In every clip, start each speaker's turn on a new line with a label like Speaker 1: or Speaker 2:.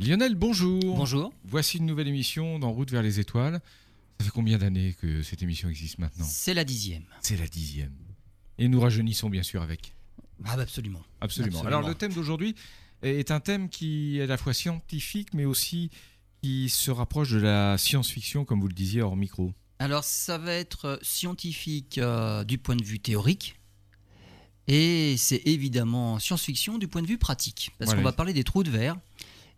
Speaker 1: Lionel, bonjour.
Speaker 2: Bonjour.
Speaker 1: Voici une nouvelle émission d'En route vers les étoiles. Ça fait combien d'années que cette émission existe maintenant?
Speaker 2: C'est la dixième.
Speaker 1: C'est la dixième. Et nous rajeunissons bien sûr avec.
Speaker 2: Ah bah absolument.
Speaker 1: Absolument.
Speaker 2: Absolument.
Speaker 1: Alors le thème d'aujourd'hui est un thème qui est à la fois scientifique mais aussi qui se rapproche de la science-fiction comme vous le disiez hors micro.
Speaker 2: Alors ça va être euh, scientifique euh, du point de vue théorique. Et c'est évidemment science-fiction du point de vue pratique. Parce
Speaker 1: Voilà.
Speaker 2: qu'on va parler des trous de verre.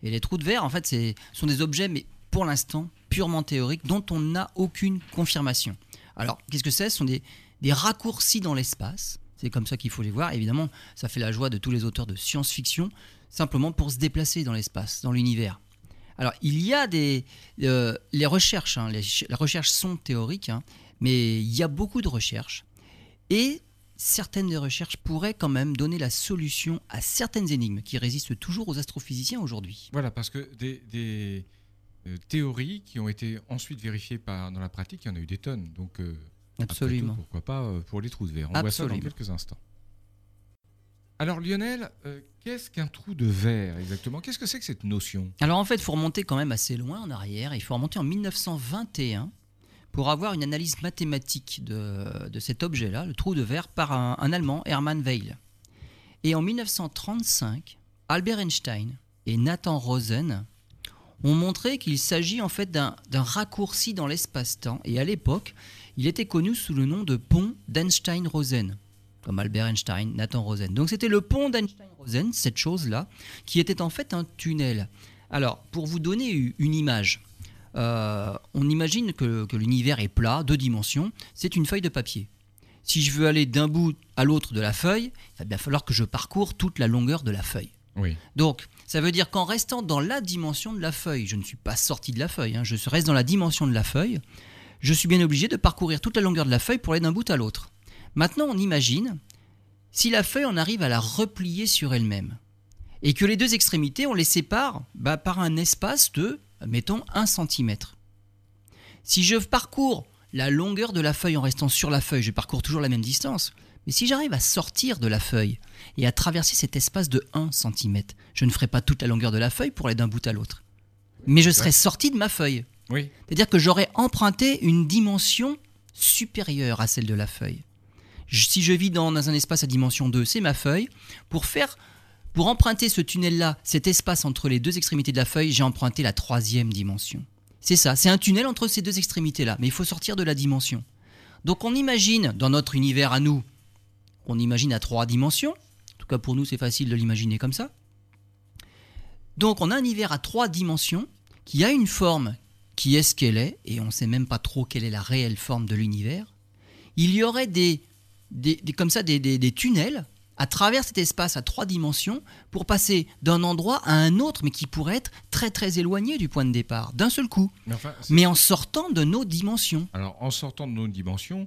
Speaker 2: Et les trous de verre, en fait, c'est- sont des objets, mais pour l'instant, purement théoriques, dont on n'a aucune confirmation. Alors, qu'est-ce que c'est? Ce sont des, raccourcis dans l'espace. C'est comme ça qu'il faut les voir. Évidemment, ça fait la joie de tous les auteurs de science-fiction, simplement pour se déplacer dans l'espace, dans l'univers. Alors, il y a des. euh, les recherches, hein, les recherches sont théoriques, hein, mais il y a beaucoup de recherches. Et certaines des recherches pourraient quand même donner la solution à certaines énigmes qui résistent toujours aux astrophysiciens aujourd'hui.
Speaker 1: Voilà, parce que des, des, euh, théories qui ont été ensuite vérifiées par, dans la pratique, il y en a eu des tonnes. Donc, euh,
Speaker 2: Absolument.
Speaker 1: tout, pourquoi pas euh, pour les trous de verre On voit ça
Speaker 2: Absolument.
Speaker 1: dans quelques instants. Alors Lionel, euh, qu'est-ce qu'un trou de verre exactement? Qu'est-ce que c'est que cette notion?
Speaker 2: Alors en fait, il faut remonter quand même assez loin en arrière. Il faut remonter en 1921 pour avoir une analyse mathématique de, cet objet-là, le trou de verre, par un, Allemand, Hermann Weyl. Et en 1935, Albert Einstein et Nathan Rosen ont montré qu'il s'agit en fait d'un raccourci dans l'espace-temps. Et à l'époque, il était connu sous le nom de pont d'Einstein-Rosen, comme Albert Einstein, Nathan Rosen. Donc c'était le pont d'Einstein-Rosen, cette chose-là, qui était en fait un tunnel. Alors, pour vous donner une image, euh, on imagine que, que l'univers est plat, deux dimensions, c'est une feuille de papier. Si je veux aller d'un bout à l'autre de la feuille, il va bien falloir que je parcours toute la longueur de la feuille.
Speaker 1: Oui.
Speaker 2: Donc, ça veut dire qu'en restant dans la dimension de la feuille, je ne suis pas sorti de la feuille, hein, je reste dans la dimension de la feuille, je suis bien obligé de parcourir toute la longueur de la feuille pour aller d'un bout à l'autre. Maintenant, on imagine si la feuille, on arrive à la replier sur elle-même, et que les deux extrémités, on les sépare bah, par un espace de, mettons, 1 cm. Si je parcours la longueur de la feuille en restant sur la feuille, je parcours toujours la même distance. Mais si j'arrive à sortir de la feuille et à traverser cet espace de 1 cm, je ne ferai pas toute la longueur de la feuille pour aller d'un bout à l'autre. Mais je serai sorti de ma feuille.
Speaker 1: Oui.
Speaker 2: C'est-à-dire que j'aurais emprunté une dimension supérieure à celle de la feuille. Je- Si je vis dans un espace à dimension 2, c'est ma feuille. Pour faire, pour emprunter ce tunnel-là, cet espace entre les deux extrémités de la feuille, j'ai emprunté la troisième dimension. C'est ça, c'est un tunnel entre ces deux extrémités-là, mais il faut sortir de la dimension. Donc on imagine, dans notre univers à nous, on imagine à trois dimensions. En tout cas pour nous, c'est facile de l'imaginer comme ça. Donc on a un univers à trois dimensions qui a une forme qui est ce qu'elle est, et on ne sait même pas trop quelle est la réelle forme de l'univers. Il y aurait des, comme ça des tunnels à travers cet espace à trois dimensions pour passer d'un endroit à un autre, mais qui pourrait être très très éloigné du point de départ, d'un seul coup,
Speaker 1: Mais enfin, c'est-
Speaker 2: mais en sortant de nos dimensions.
Speaker 1: alors en sortant de nos dimensions,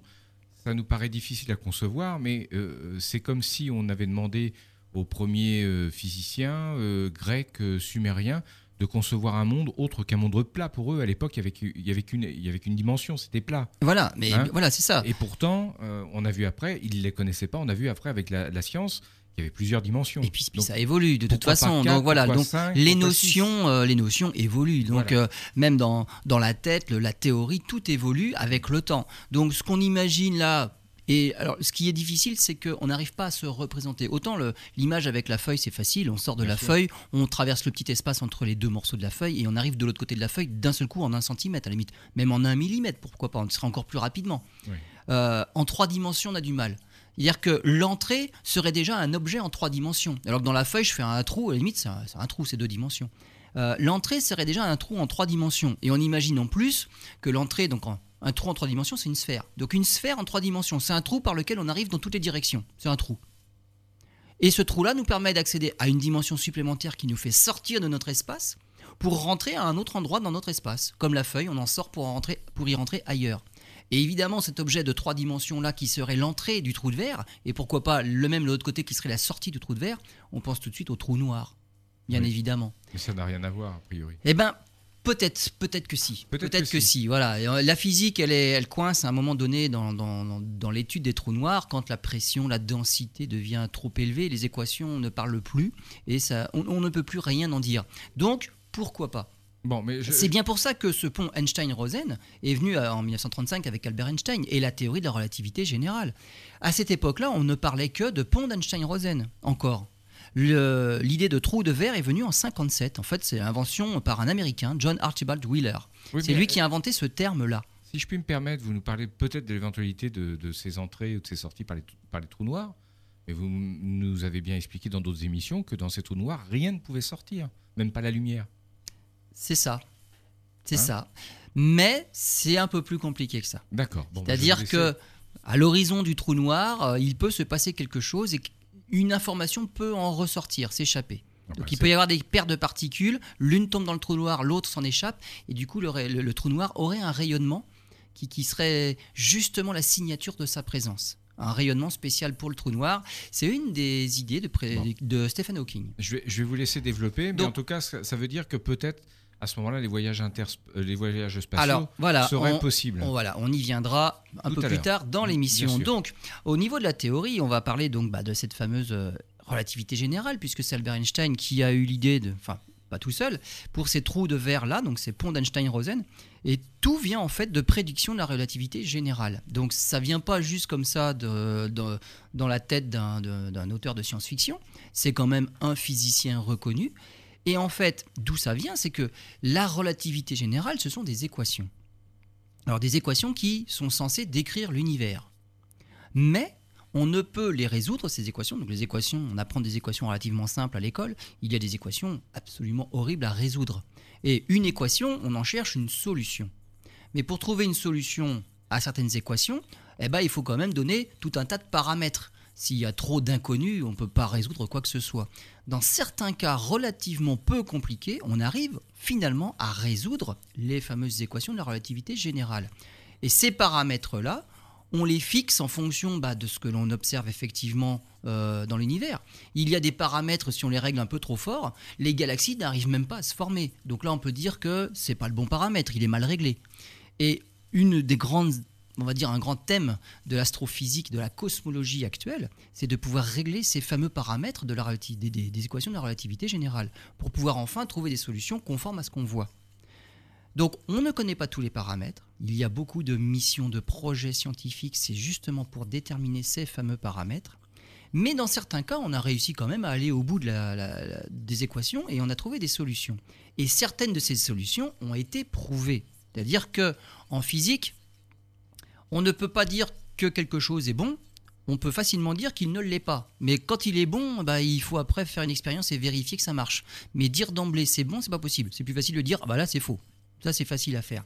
Speaker 1: ça nous paraît difficile à concevoir, mais euh, c'est comme si on avait demandé aux premiers euh, physiciens euh, grecs, sumériens, de concevoir un monde autre qu'un monde plat. Pour eux, à l'époque, il y avait il qu'une il dimension, c'était plat.
Speaker 2: Voilà, mais
Speaker 1: Hein
Speaker 2: voilà, c'est ça.
Speaker 1: Et pourtant, euh, on a vu après, ils ne les connaissaient pas, on a vu après avec la, la science qu'il y avait plusieurs dimensions.
Speaker 2: Et puis,
Speaker 1: Donc,
Speaker 2: ça évolue de toute façon. donc voilà, donc les notions, euh, les notions évoluent. Donc
Speaker 1: Voilà.
Speaker 2: euh, même dans, dans la tête, le- la théorie, tout évolue avec le temps. Donc ce qu'on imagine là. Et alors, ce qui est difficile, c'est qu'on n'arrive pas à se représenter. Autant l'image avec la feuille, c'est facile. On sort de
Speaker 1: Bien
Speaker 2: la
Speaker 1: sûr.
Speaker 2: feuille, on traverse le petit espace entre les deux morceaux de la feuille et on arrive de l'autre côté de la feuille d'un seul coup en un centimètre, à la limite, même en un millimètre. Pourquoi pas On serait encore plus rapidement.
Speaker 1: Oui.
Speaker 2: Euh, en trois dimensions, on a du mal. C'est-à-dire que l'entrée serait déjà un objet en trois dimensions. Alors que dans la feuille, je fais un trou, à la limite, c'est un, c'est un trou, c'est deux dimensions. Euh, l'entrée serait déjà un trou en trois dimensions. Et on imagine en plus que l'entrée, donc en- un trou en trois dimensions, c'est une sphère. Donc une sphère en trois dimensions, c'est un trou par lequel on arrive dans toutes les directions. C'est un trou. Et ce trou-là nous permet d'accéder à une dimension supplémentaire qui nous fait sortir de notre espace pour rentrer à un autre endroit dans notre espace. Comme la feuille, on en sort pour, rentrer, pour y rentrer ailleurs. Et évidemment, cet objet de trois dimensions-là qui serait l'entrée du trou de verre, et pourquoi pas le même de l'autre côté qui serait la sortie du trou de verre, on pense tout de suite au trou noir. Bien
Speaker 1: Oui.
Speaker 2: évidemment.
Speaker 1: Mais ça n'a rien à voir, a priori.
Speaker 2: Eh ben, peut-être, peut-être que si.
Speaker 1: Peut-être que
Speaker 2: que,
Speaker 1: si.
Speaker 2: si. Voilà. Euh, La physique, elle, est, elle coince à un moment donné dans, dans, dans- dans l'étude des trous noirs quand la pression, la densité devient trop élevée, les équations ne parlent plus et ça, on, on ne peut plus rien en dire. Donc, pourquoi pas?
Speaker 1: Bon, mais je-
Speaker 2: C'est bien pour ça que ce pont Einstein-Rosen est venu en 1935 avec Albert Einstein et la théorie de la relativité générale. À cette époque-là, on ne parlait que de pont d'Einstein-Rosen, encore. Le- L'idée de trou de verre est venue en 57. En fait, c'est l'invention par un Américain, John Archibald Wheeler.
Speaker 1: Oui,
Speaker 2: c'est lui qui a inventé ce terme-là.
Speaker 1: Si je puis me permettre, vous nous parlez peut-être de l'éventualité de, de ces entrées ou de ces sorties par les, par les trous noirs, mais vous nous avez bien expliqué dans d'autres émissions que dans ces trous noirs, rien ne pouvait sortir, même pas la lumière.
Speaker 2: C'est ça. C'est
Speaker 1: Hein
Speaker 2: ça. Mais c'est un peu plus compliqué que ça.
Speaker 1: D'accord. Bon, bah,
Speaker 2: C'est-à-dire que à l'horizon du trou noir, euh, il peut se passer quelque chose et une information peut en ressortir, s'échapper.
Speaker 1: Ah bah,
Speaker 2: Donc il
Speaker 1: c'est-
Speaker 2: peut y avoir des paires de particules, l'une tombe dans le trou noir, l'autre s'en échappe, et du coup le, le- le trou noir aurait un rayonnement qui, qui serait justement la signature de sa présence. Un rayonnement spécial pour le trou noir. C'est une des idées de, pré-
Speaker 1: Bon.
Speaker 2: de Stephen Hawking.
Speaker 1: Je vais, je vais vous laisser développer, mais
Speaker 2: Donc-
Speaker 1: en tout cas, ça, ça veut dire que peut-être à ce moment-là, les voyages, inter, euh, les voyages spatiaux
Speaker 2: Alors voilà,
Speaker 1: seraient
Speaker 2: on-
Speaker 1: possibles.
Speaker 2: On, voilà, on y viendra un
Speaker 1: Tout
Speaker 2: peu plus tard dans l'émission. Donc, au niveau de la théorie, on va parler donc bah, de cette fameuse euh, relativité générale, puisque c'est Albert Einstein qui a eu l'idée de, enfin, pas tout seul, pour ces trous de verre là, donc ces ponts d'Einstein-Rosen. Et tout vient en fait de prédiction de la relativité générale. Donc, ça vient pas juste comme ça de- de- dans la tête d'un auteur de science-fiction. C'est quand même un physicien reconnu. Et en fait, d'où ça vient, c'est que la relativité générale, ce sont des équations. Alors des équations qui sont censées décrire l'univers. Mais on ne peut les résoudre, ces équations. Donc les équations, on apprend des équations relativement simples à l'école. Il y a des équations absolument horribles à résoudre. Et une équation, on en cherche une solution. Mais pour trouver une solution à certaines équations, eh ben, il faut quand même donner tout un tas de paramètres. S'il y a trop d'inconnus, on ne peut pas résoudre quoi que ce soit. Dans certains cas relativement peu compliqués, on arrive finalement à résoudre les fameuses équations de la relativité générale. Et ces paramètres-là, on les fixe en fonction bah, de ce que l'on observe effectivement euh, dans l'univers. Il y a des paramètres, si on les règle un peu trop fort, les galaxies n'arrivent même pas à se former. Donc là, on peut dire que c'est pas le bon paramètre, il est mal réglé. Et une des grandes, on va dire un grand thème de l'astrophysique, de la cosmologie actuelle, c'est de pouvoir régler ces fameux paramètres de des, équations de la relativité générale, pour pouvoir enfin trouver des solutions conformes à ce qu'on voit. Donc on ne connaît pas tous les paramètres, il y a beaucoup de missions, de projets scientifiques, c'est justement pour déterminer ces fameux paramètres. Mais dans certains cas, on a réussi quand même à aller au bout des équations et on a trouvé des solutions. Et certaines de ces solutions ont été prouvées. C'est-à-dire que en physique, on ne peut pas dire que quelque chose est bon, on peut facilement dire qu'il ne l'est pas. Mais quand il est bon, bah, il faut après faire une expérience et vérifier que ça marche. Mais dire d'emblée c'est bon, c'est pas possible. C'est plus facile de dire ah bah là c'est faux. Ça c'est facile à faire.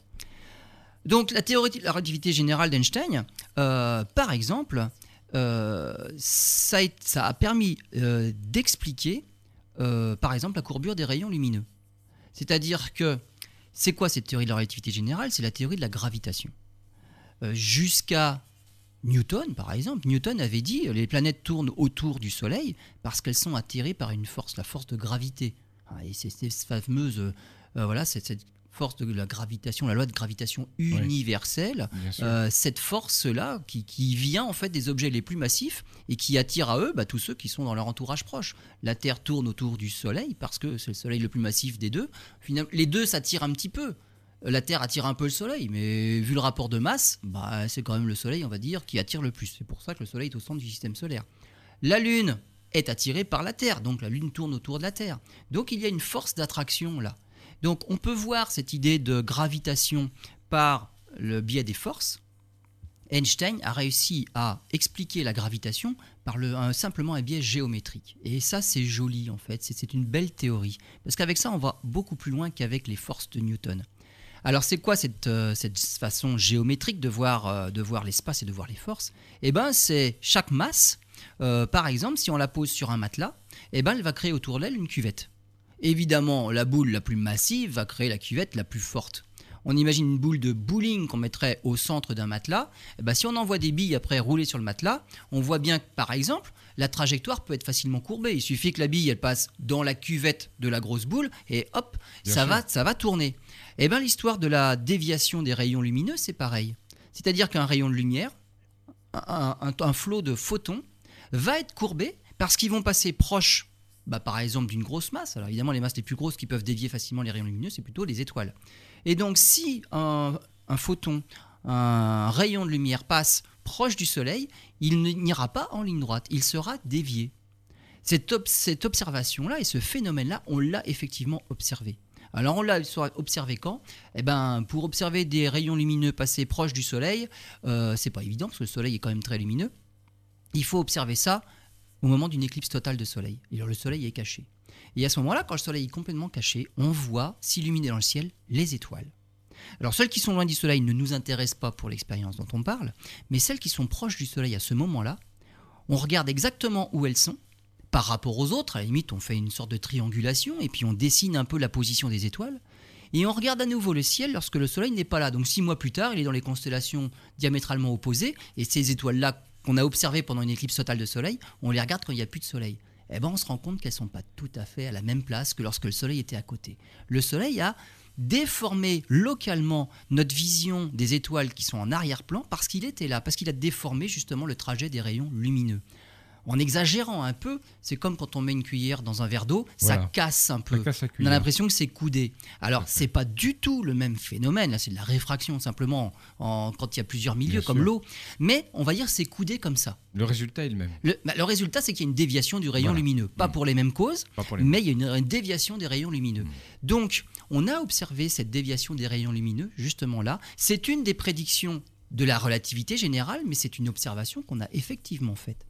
Speaker 2: Donc la théorie de la relativité générale d'Einstein, euh, par exemple, euh, ça, a, permis euh, d'expliquer, par exemple, la courbure des rayons lumineux. C'est-à-dire que c'est quoi cette théorie de la relativité générale? C'est la théorie de la gravitation. Euh, Jusqu'à Newton, par exemple, Newton avait dit les planètes tournent autour du Soleil parce qu'elles sont attirées par une force, la force de gravité. Ah, Et c'est cette fameuse, euh, voilà, c'est cette force de la gravitation, la loi de gravitation universelle. Euh, cette force-là qui, qui vient en fait des objets les plus massifs et qui attire à eux bah, tous ceux qui sont dans leur entourage proche. La Terre tourne autour du Soleil parce que c'est le Soleil le plus massif des deux. Finalement, les deux s'attirent un petit peu. La Terre attire un peu le Soleil, mais vu le rapport de masse, bah, c'est quand même le Soleil, on va dire, qui attire le plus. C'est pour ça que le Soleil est au centre du système solaire. La Lune est attirée par la Terre, donc la Lune tourne autour de la Terre. Donc il y a une force d'attraction là. Donc on peut voir cette idée de gravitation par le biais des forces. Einstein a réussi à expliquer la gravitation par un- simplement un biais géométrique. Et ça, c'est joli en fait, c'est une belle théorie. Parce qu'avec ça, on va beaucoup plus loin qu'avec les forces de Newton. Alors c'est quoi cette, euh, cette façon géométrique de voir, euh, de voir l'espace et de voir les forces? Eh bien, c'est chaque masse, euh, par exemple, si on la pose sur un matelas, eh ben, elle va créer autour d'elle une cuvette. Évidemment, la boule la plus massive va créer la cuvette la plus forte. On imagine une boule de bowling qu'on mettrait au centre d'un matelas. Eh ben, si on envoie des billes après rouler sur le matelas, on voit bien que, par exemple, la trajectoire peut être facilement courbée. Il suffit que la bille elle passe dans la cuvette de la grosse boule et hop,
Speaker 1: Bien
Speaker 2: ça
Speaker 1: sûr.
Speaker 2: va, ça va tourner. Eh bien, l'histoire de la déviation des rayons lumineux, c'est pareil. C'est-à-dire qu'un rayon de lumière, un, flot de photons, va être courbé parce qu'ils vont passer proche bah, par exemple d'une grosse masse. Alors évidemment, les masses les plus grosses qui peuvent dévier facilement les rayons lumineux, c'est plutôt les étoiles. Et donc, si un, photon, un rayon de lumière passe proche du Soleil, il n'ira pas en ligne droite, il sera dévié. Cette observation-là et ce phénomène-là, on l'a effectivement observé. Alors on l'a observé quand? Eh ben, pour observer des rayons lumineux passer proche du Soleil, euh, c'est pas évident parce que le Soleil est quand même très lumineux. Il faut observer ça au moment d'une éclipse totale de Soleil. Alors le Soleil est caché. Et à ce moment-là, quand le Soleil est complètement caché, on voit s'illuminer dans le ciel les étoiles. Alors celles qui sont loin du Soleil ne nous intéressent pas pour l'expérience dont on parle, mais celles qui sont proches du Soleil à ce moment-là, on regarde exactement où elles sont par rapport aux autres. À la limite, on fait une sorte de triangulation et puis on dessine un peu la position des étoiles. Et on regarde à nouveau le ciel lorsque le Soleil n'est pas là. Donc six mois plus tard, il est dans les constellations diamétralement opposées. Et ces étoiles-là qu'on a observées pendant une éclipse totale de Soleil, on les regarde quand il n'y a plus de Soleil. Eh ben, on se rend compte qu'elles ne sont pas tout à fait à la même place que lorsque le Soleil était à côté. Le Soleil a déformé localement notre vision des étoiles qui sont en arrière-plan parce qu'il était là, parce qu'il a déformé justement le trajet des rayons lumineux. En exagérant un peu, c'est comme quand on met une cuillère dans un verre d'eau, ça casse un peu.
Speaker 1: casse
Speaker 2: On a l'impression que c'est coudé. Alors, c'est pas du tout le même phénomène. Là, c'est de la réfraction simplement en- quand il y a plusieurs milieux
Speaker 1: Bien
Speaker 2: comme l'eau. Mais on va dire que c'est coudé comme ça.
Speaker 1: Le résultat est le même.
Speaker 2: Le, bah, le résultat, c'est qu'il y a une déviation du rayon
Speaker 1: Voilà.
Speaker 2: lumineux. Pas
Speaker 1: Mm.
Speaker 2: pour les mêmes causes,
Speaker 1: les
Speaker 2: mais il y a une, une déviation des rayons lumineux.
Speaker 1: Mm.
Speaker 2: Donc, on a observé cette déviation des rayons lumineux, justement là. C'est une des prédictions de la relativité générale, mais c'est une observation qu'on a effectivement faite.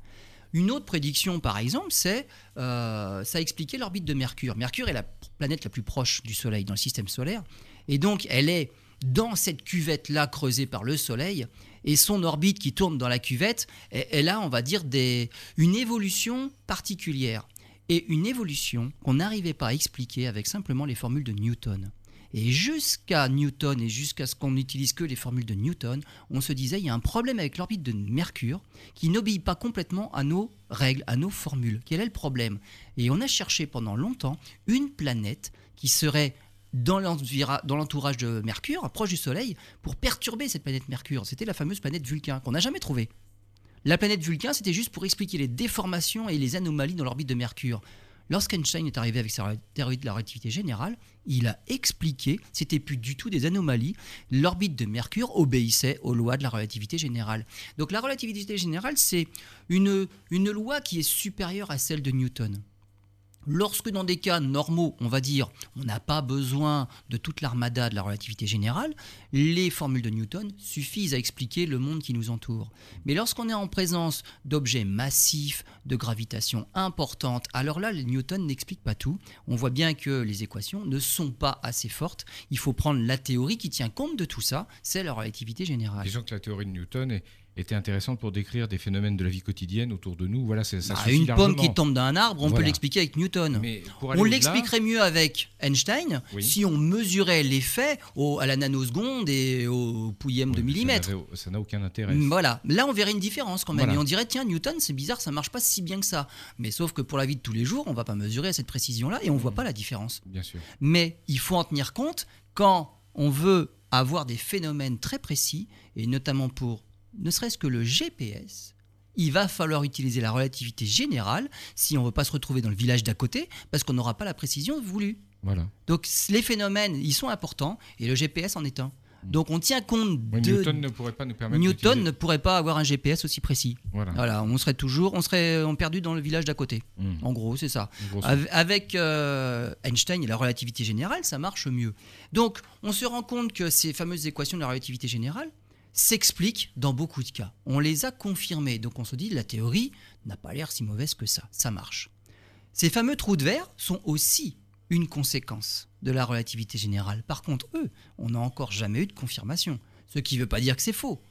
Speaker 2: Une autre prédiction, par exemple, c'est euh, ça a expliqué l'orbite de Mercure. Mercure est la planète la plus proche du Soleil dans le système solaire, et donc elle est dans cette cuvette-là creusée par le Soleil, et son orbite qui tourne dans la cuvette, elle a, on va dire, des, une évolution particulière et une évolution qu'on n'arrivait pas à expliquer avec simplement les formules de Newton. Et jusqu'à Newton et jusqu'à ce qu'on n'utilise que les formules de Newton, on se disait il y a un problème avec l'orbite de Mercure qui n'obéit pas complètement à nos règles, à nos formules. Quel est le problème? Et on a cherché pendant longtemps une planète qui serait dans l'entourage de Mercure, proche du Soleil, pour perturber cette planète Mercure. C'était la fameuse planète Vulcain qu'on n'a jamais trouvée. La planète Vulcain, c'était juste pour expliquer les déformations et les anomalies dans l'orbite de Mercure. Lorsqu'Einstein est arrivé avec sa théorie de la relativité générale, il a expliqué, c'était plus du tout des anomalies, l'orbite de Mercure obéissait aux lois de la relativité générale. Donc la relativité générale, c'est une, une loi qui est supérieure à celle de Newton. Lorsque dans des cas normaux, on va dire, on n'a pas besoin de toute l'armada de la relativité générale, les formules de Newton suffisent à expliquer le monde qui nous entoure. Mais lorsqu'on est en présence d'objets massifs, de gravitation importante, alors là, Newton n'explique pas tout. On voit bien que les équations ne sont pas assez fortes. Il faut prendre la théorie qui tient compte de tout ça, c'est la relativité générale.
Speaker 1: Disons que la théorie de Newton est- était intéressante pour décrire des phénomènes de la vie quotidienne autour de nous. Voilà, c'est- ça
Speaker 2: Bah, une pomme qui tombe d'un arbre, on peut l'expliquer avec Newton.
Speaker 1: Mais
Speaker 2: On l'expliquerait mieux avec Einstein
Speaker 1: Oui.
Speaker 2: si on mesurait l'effet à la nanoseconde et au pouillème de
Speaker 1: ça
Speaker 2: millimètre.
Speaker 1: Ça n'a aucun intérêt.
Speaker 2: Voilà, là on verrait une différence quand même.
Speaker 1: Voilà.
Speaker 2: Et on dirait, tiens, Newton, c'est bizarre, ça marche pas si bien que ça. Mais sauf que pour la vie de tous les jours, on va pas mesurer à cette précision-là et on voit pas la différence.
Speaker 1: Bien sûr.
Speaker 2: Mais il faut en tenir compte quand on veut avoir des phénomènes très précis, et notamment pour ne serait-ce que le GPS. Il va falloir utiliser la relativité générale si on ne veut pas se retrouver dans le village d'à côté, parce qu'on n'aura pas la précision voulue.
Speaker 1: Voilà.
Speaker 2: Donc les phénomènes, ils sont importants, et le GPS en est un. Donc on tient compte
Speaker 1: Oui,
Speaker 2: de...
Speaker 1: Newton ne pourrait pas nous permettre
Speaker 2: Newton ne pourrait pas avoir un GPS aussi précis.
Speaker 1: Voilà.
Speaker 2: Voilà, on serait toujours, on serait on perdu dans le village d'à côté.
Speaker 1: Mmh.
Speaker 2: En gros, c'est ça. Avec euh, Einstein et la relativité générale, ça marche mieux. Donc, on se rend compte que ces fameuses équations de la relativité générale s'expliquent dans beaucoup de cas. On les a confirmées. Donc, on se dit, la théorie n'a pas l'air si mauvaise que ça. Ça marche. Ces fameux trous de verre sont aussi une conséquence de la relativité générale. Par contre, eux, on n'a encore jamais eu de confirmation. Ce qui ne veut pas dire que c'est faux.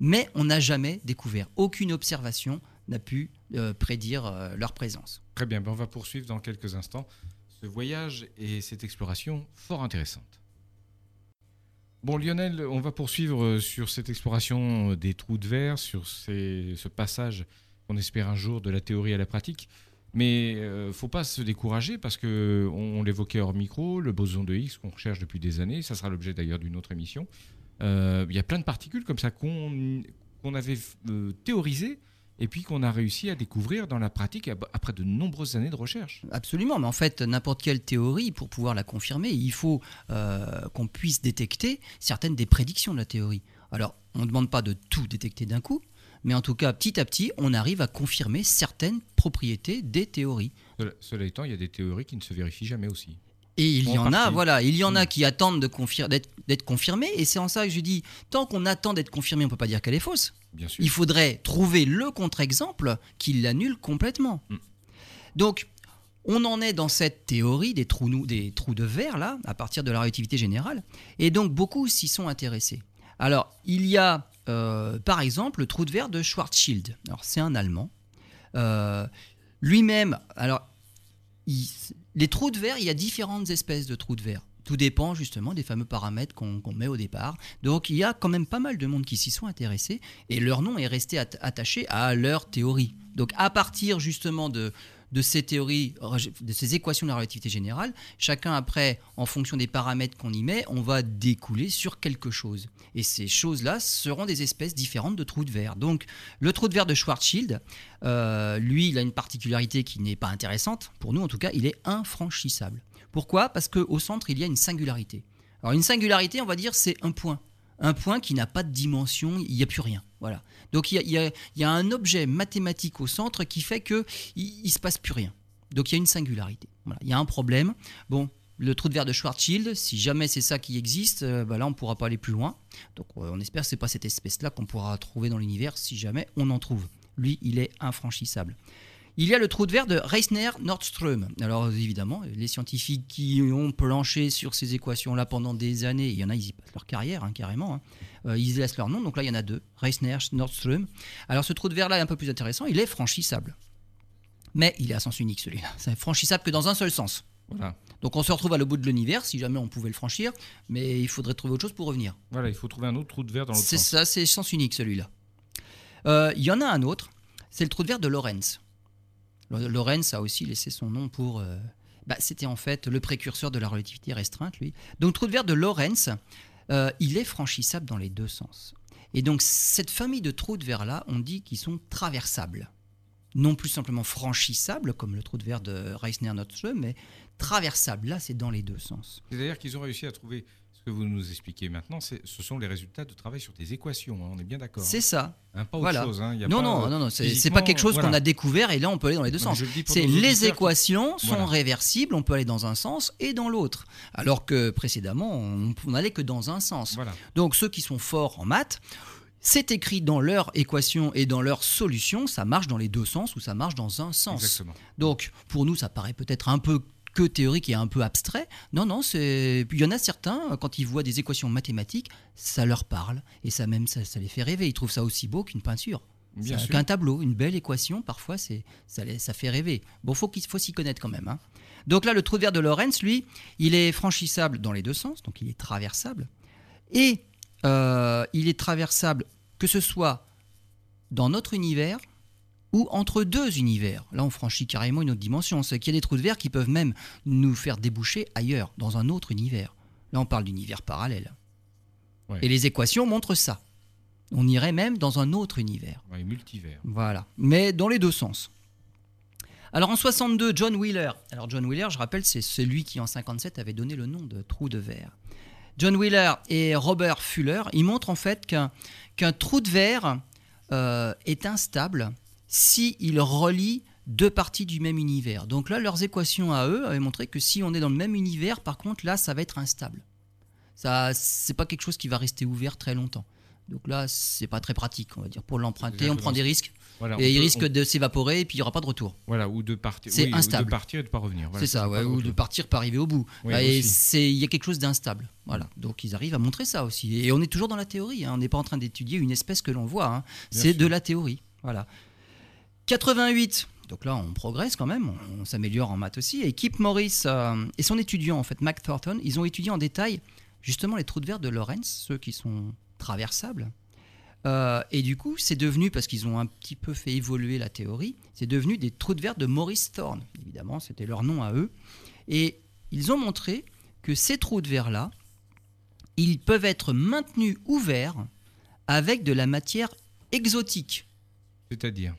Speaker 2: Mais on n'a jamais découvert. Aucune observation n'a pu euh, prédire euh, leur présence.
Speaker 1: Très bien, ben on va poursuivre dans quelques instants ce voyage et cette exploration fort intéressante. Bon Lionel, on va poursuivre euh, sur cette exploration euh, des trous de verre, sur ce passage qu'on espère un jour de la théorie à la pratique. Mais euh, faut pas se décourager parce que on, l'évoquait hors micro, le boson de Higgs qu'on recherche depuis des années, ça sera l'objet d'ailleurs d'une autre émission. Euh, Il y a plein de particules comme ça qu'on avait théorisées, et puis qu'on a réussi à découvrir dans la pratique après de nombreuses années de recherche.
Speaker 2: Absolument, mais en fait, n'importe quelle théorie, pour pouvoir la confirmer, il faut euh, qu'on puisse détecter certaines des prédictions de la théorie. Alors, on ne demande pas de tout détecter d'un coup, mais en tout cas, petit à petit, on arrive à confirmer certaines propriétés des théories.
Speaker 1: Cela, étant, il y a des théories qui ne se vérifient jamais aussi.
Speaker 2: Et il y en a, voilà, il y en a qui attendent d'être confirmées, et c'est en ça que je dis, tant qu'on attend d'être confirmé, on ne peut pas dire qu'elle est fausse.
Speaker 1: Bien sûr.
Speaker 2: Il faudrait trouver le contre-exemple qui l'annule complètement. Hmm. Donc, on en est dans cette théorie des trous, des trous de verre, là, à partir de la relativité générale, et donc beaucoup s'y sont intéressés. Alors, il y a euh, par exemple le trou de verre de Schwarzschild. Alors, c'est un Allemand. Euh, lui-même, alors, les trous de verre, il y a différentes espèces de trous de verre. Tout dépend justement des fameux paramètres qu'on met au départ. Donc il y a quand même pas mal de monde qui s'y sont intéressés et leur nom est resté attaché à leur théorie. Donc à partir justement de, ces théories, de ces équations de la relativité générale, chacun après, en fonction des paramètres qu'on y met, on va découler sur quelque chose. Et ces choses-là seront des espèces différentes de trous de verre. Donc le trou de verre de Schwarzschild, euh, lui, il a une particularité qui n'est pas intéressante, pour nous en tout cas, il est infranchissable. Pourquoi? Parce qu'au centre, il y a une singularité. Alors une singularité, on va dire, c'est un point un point qui n'a pas de dimension, il n'y a plus rien. Voilà. Donc il y, a, un objet mathématique au centre qui fait que il, se passe plus rien. Donc il y a une singularité. Voilà. Il y a un problème. Bon, le trou de verre de Schwarzschild, si jamais c'est ça qui existe, euh, bah là on ne pourra pas aller plus loin. Donc euh, on espère que c'est pas cette espèce-là qu'on pourra trouver dans l'univers si jamais on en trouve. Lui, il est infranchissable. Il y a le trou de verre de Reisner-Nordström. Alors évidemment, les scientifiques qui ont planché sur ces équations-là pendant des années, il y en a, ils y passent leur carrière hein, carrément, hein. euh, ils laissent leur nom, donc là il y en a deux, Reisner-Nordström. Alors ce trou de verre-là est un peu plus intéressant, il est franchissable. Mais il est à sens unique celui-là, c'est franchissable que dans un seul sens. Voilà. Donc on se retrouve à le bout de l'univers, si jamais on pouvait le franchir, mais il faudrait trouver autre chose pour revenir.
Speaker 1: Voilà, il faut trouver un autre trou de verre dans l'autre sens.
Speaker 2: C'est ça, c'est sens unique celui-là. Euh, il y en a un autre, c'est le trou de verre de Lorentz. Lorentz a aussi laissé son nom pour. Euh, bah, c'était en fait le précurseur de la relativité restreinte, lui. Donc, trou de verre de Lorentz, euh, il est franchissable dans les deux sens. Et donc, cette famille de trous de verre-là, on dit qu'ils sont traversables. Non plus simplement franchissables, comme le trou de verre de Reisner-Nordström, mais traversables. Là, c'est dans les deux sens.
Speaker 1: C'est-à-dire qu'ils ont réussi à trouver que vous nous expliquez maintenant, ce sont les résultats de travail sur des équations. Hein, on est bien d'accord.
Speaker 2: C'est ça.
Speaker 1: Hein, pas autre chose. Hein,
Speaker 2: non, non, non, non, c'est pas quelque chose qu'on a découvert et là on peut aller dans les deux sens. C'est les équations sont réversibles, on peut aller dans un sens et dans l'autre. Alors que précédemment, on n'allait que dans un sens. Donc ceux qui sont forts en maths, c'est écrit dans leur équation et dans leur solution, ça marche dans les deux sens ou ça marche dans un sens.
Speaker 1: Exactement.
Speaker 2: Donc pour nous, ça paraît peut-être un peu que théorique et un peu abstrait. Non, non, c'est. Il y en a certains, quand ils voient des équations mathématiques, ça leur parle et ça même ça, les fait rêver. Ils trouvent ça aussi beau qu'une peinture. Qu'un tableau, une belle équation, parfois, c'est ça, ça fait rêver. Bon, faut qu'il faut s'y connaître quand même. Hein. Donc là, le trou de verre de Lorentz, lui, il est franchissable dans les deux sens, donc il est traversable. Et euh, il est traversable que ce soit dans notre univers ou entre deux univers. Là, on franchit carrément une autre dimension. C'est qu'il y a des trous de verre qui peuvent même nous faire déboucher ailleurs, dans un autre univers. Là, on parle d'univers parallèle. Et les équations montrent ça. On irait même dans un autre univers.
Speaker 1: Ouais, multivers.
Speaker 2: Voilà. Mais dans les deux sens. Alors en 62, John Wheeler. Alors John Wheeler, je rappelle, c'est celui qui en 57 avait donné le nom de trou de verre. John Wheeler et Robert Fuller, ils montrent en fait qu'un trou de verre euh, est instable si ils relient deux parties du même univers. Donc là, leurs équations à eux avaient montré que si on est dans le même univers, par contre, là, ça va être instable. Ça, c'est pas quelque chose qui va rester ouvert très longtemps. Donc là, c'est pas très pratique, on va dire. Pour l'emprunter, on prend des risques. et il risque de s'évaporer et puis il n'y aura pas de retour.
Speaker 1: Voilà, ou de partir.
Speaker 2: C'est instable.
Speaker 1: de partir et de pas revenir.
Speaker 2: c'est ça, ou de partir pas arriver au bout. et c'est, il y a quelque chose d'instable. Voilà. Donc ils arrivent à montrer ça aussi. Et on est toujours dans la théorie. Hein. On n'est pas en train d'étudier une espèce que l'on voit. Hein. C'est de la théorie. Voilà. 88. Donc là, on progresse quand même, on, s'améliore en maths aussi. Et Kip Morris euh, et son étudiant, en fait, Mac Thornton, ils ont étudié en détail justement les trous de verre de Lorentz, ceux qui sont traversables. Euh, et du coup, c'est devenu, parce qu'ils ont un petit peu fait évoluer la théorie, c'est devenu des trous de verre de Morris Thorne. Évidemment, c'était leur nom à eux. Et ils ont montré que ces trous de verre-là, ils peuvent être maintenus ouverts avec de la matière exotique.
Speaker 1: C'est-à-dire?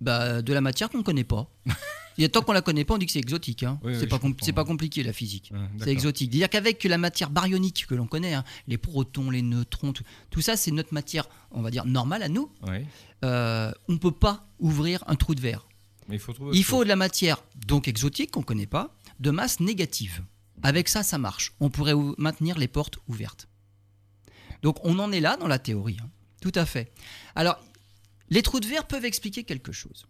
Speaker 2: Bah, De la matière qu'on ne connaît pas. Il y a tant qu'on la connaît pas, on dit que c'est exotique. Hein.
Speaker 1: Oui, oui,
Speaker 2: c'est pas, pas
Speaker 1: ouais.
Speaker 2: compliqué la physique.
Speaker 1: Hein,
Speaker 2: C'est exotique. C'est-à-dire qu'avec la matière baryonique que l'on connaît, hein, les protons, les neutrons, tout, tout ça, c'est notre matière, on va dire, normale à nous.
Speaker 1: Ouais.
Speaker 2: Euh, on ne peut pas ouvrir un trou de verre.
Speaker 1: Mais il faut.
Speaker 2: Il de la matière, donc exotique, qu'on ne connaît pas, de masse négative. Avec ça, ça marche. On pourrait ou- maintenir les portes ouvertes. Donc on en est là dans la théorie. hein. Tout à fait. Alors, les trous de verre peuvent expliquer quelque chose.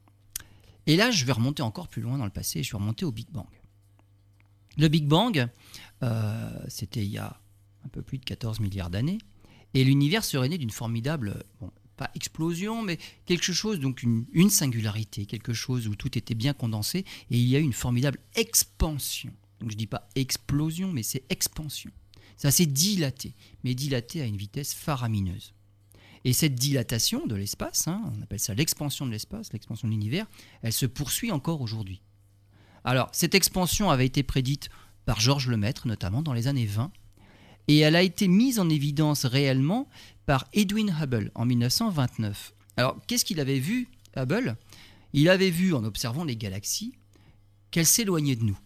Speaker 2: Et là, je vais remonter encore plus loin dans le passé, je vais remonter au Big Bang. Le Big Bang, euh, c'était il y a un peu plus de 14 milliards d'années, et l'univers serait né d'une formidable, pas explosion, mais quelque chose, donc une, singularité, quelque chose où tout était bien condensé, et il y a eu une formidable expansion. Donc je dis pas explosion, mais c'est expansion. Ça s'est dilaté, mais dilaté à une vitesse faramineuse. Et cette dilatation de l'espace, hein, on appelle ça l'expansion de l'espace, l'expansion de l'univers, elle se poursuit encore aujourd'hui. Alors, cette expansion avait été prédite par Georges Lemaître, notamment dans les années 20, et elle a été mise en évidence réellement par Edwin Hubble en 1929. Alors, qu'est-ce qu'il avait vu, Hubble? Il avait vu, en observant les galaxies, qu'elles s'éloignaient de nous.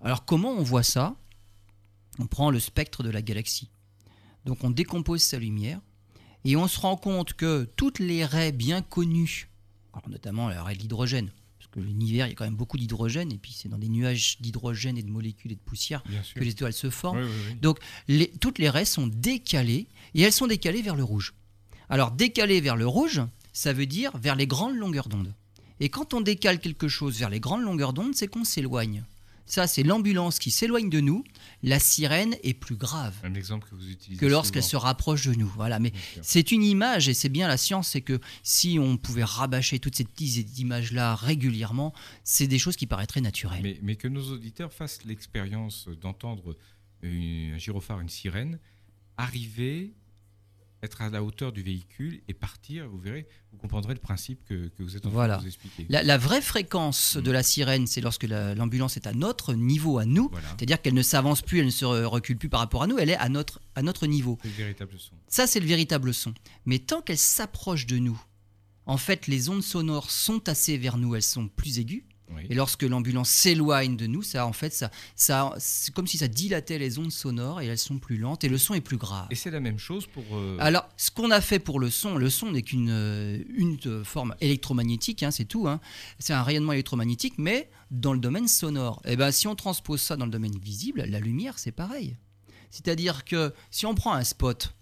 Speaker 2: Alors, comment on voit ça? On prend le spectre de la galaxie. Donc, on décompose sa lumière, et on se rend compte que toutes les raies bien connues, notamment la raie de l'hydrogène, parce que l'univers, il y a quand même beaucoup d'hydrogène, et puis c'est dans des nuages d'hydrogène et de molécules et de poussière que les étoiles se forment.
Speaker 1: Oui, oui, oui.
Speaker 2: Donc les- toutes les raies sont décalées, et elles sont décalées vers le rouge. Alors décalées vers le rouge, ça veut dire vers les grandes longueurs d'onde. Et quand on décale quelque chose vers les grandes longueurs d'onde, c'est qu'on s'éloigne. Ça, c'est l'ambulance qui s'éloigne de nous. La sirène est plus grave
Speaker 1: Un exemple que vous utilisez.
Speaker 2: que lorsqu'elle se rapproche de nous. Voilà, mais c'est une image et c'est bien la science, c'est que si on pouvait rabâcher toutes ces petites images-là régulièrement, c'est des choses qui paraîtraient naturelles.
Speaker 1: Mais, mais que nos auditeurs fassent l'expérience d'entendre un gyrophare, une sirène, arriver, être à la hauteur du véhicule et partir, vous verrez, vous comprendrez le principe que, que vous êtes en train
Speaker 2: Voilà.
Speaker 1: de vous expliquer.
Speaker 2: La, la vraie fréquence de la sirène, c'est lorsque la- l'ambulance est à notre niveau, à nous.
Speaker 1: Voilà,
Speaker 2: C'est-à-dire qu'elle ne s'avance plus, elle ne se re- recule plus par rapport à nous, elle est à notre, à notre niveau.
Speaker 1: c'est le véritable son.
Speaker 2: Ça, c'est le véritable son. Mais tant qu'elle s'approche de nous, en fait, les ondes sonores sont assez vers nous, elles sont plus aiguës.
Speaker 1: Oui.
Speaker 2: Et lorsque l'ambulance s'éloigne de nous, ça, en fait, ça, ça, c'est comme si ça dilatait les ondes sonores et elles sont plus lentes et le son est plus grave.
Speaker 1: Et c'est la même chose pour. euh,
Speaker 2: Alors, ce qu'on a fait pour le son, le son n'est qu'une euh, une euh, forme électromagnétique, hein, c'est tout. hein. C'est un rayonnement électromagnétique, mais dans le domaine sonore. Et ben, si on transpose ça dans le domaine visible, la lumière, c'est pareil. C'est-à-dire que si on prend un spot,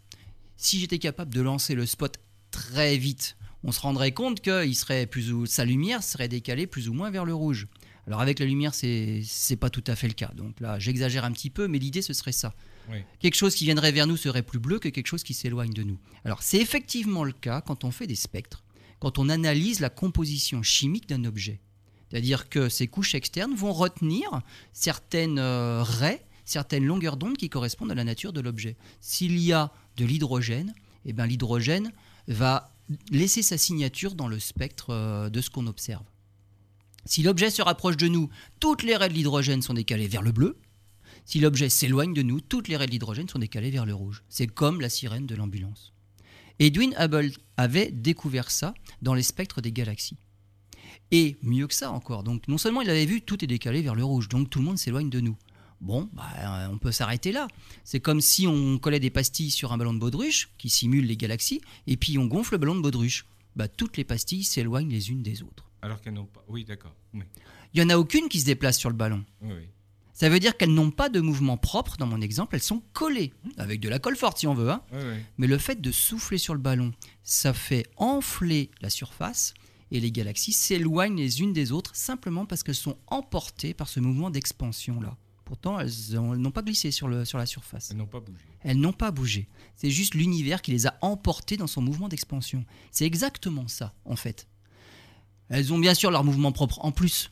Speaker 2: si j'étais capable de lancer le spot très vite, on se rendrait compte que il serait plus ou, sa lumière serait décalée plus ou moins vers le rouge. Alors avec la lumière, c'est c'est pas tout à fait le cas. Donc là, j'exagère un petit peu, mais l'idée ce serait ça.
Speaker 1: Oui.
Speaker 2: Quelque chose qui viendrait vers nous serait plus bleu que quelque chose qui s'éloigne de nous. Alors c'est effectivement le cas quand on fait des spectres, quand on analyse la composition chimique d'un objet. C'est-à-dire que ces couches externes vont retenir certaines euh, raies, certaines longueurs d'onde qui correspondent à la nature de l'objet. S'il y a de l'hydrogène, eh ben, l'hydrogène va laisser sa signature dans le spectre euh, de ce qu'on observe. Si l'objet se rapproche de nous, toutes les raies de l'hydrogène sont décalées vers le bleu. Si l'objet s'éloigne de nous, toutes les raies de l'hydrogène sont décalées vers le rouge. C'est comme la sirène de l'ambulance. Edwin Hubble avait découvert ça dans les spectres des galaxies. Et mieux que ça encore, donc non seulement il avait vu tout est décalé vers le rouge, donc tout le monde s'éloigne de nous. Bon, bah, euh, on peut s'arrêter là. C'est comme si on collait des pastilles sur un ballon de baudruche qui simule les galaxies, et puis on gonfle le ballon de baudruche. Bah, toutes les pastilles s'éloignent les unes des autres.
Speaker 1: Alors qu'elles n'ont pas. Oui, d'accord. Oui.
Speaker 2: Il n'y en a aucune qui se déplace sur le ballon.
Speaker 1: Oui.
Speaker 2: Ça veut dire qu'elles n'ont pas de mouvement propre, dans mon exemple, elles sont collées, avec de la colle forte si on veut. hein.
Speaker 1: Oui.
Speaker 2: Mais le fait de souffler sur le ballon, ça fait enfler la surface et les galaxies s'éloignent les unes des autres simplement parce qu'elles sont emportées par ce mouvement d'expansion-là. Pourtant, elles ont- elles n'ont pas glissé sur, le, sur la surface.
Speaker 1: Elles n'ont pas bougé.
Speaker 2: Elles n'ont pas bougé. C'est juste l'univers qui les a emportées dans son mouvement d'expansion. C'est exactement ça, en fait. Elles ont bien sûr leur mouvement propre en plus.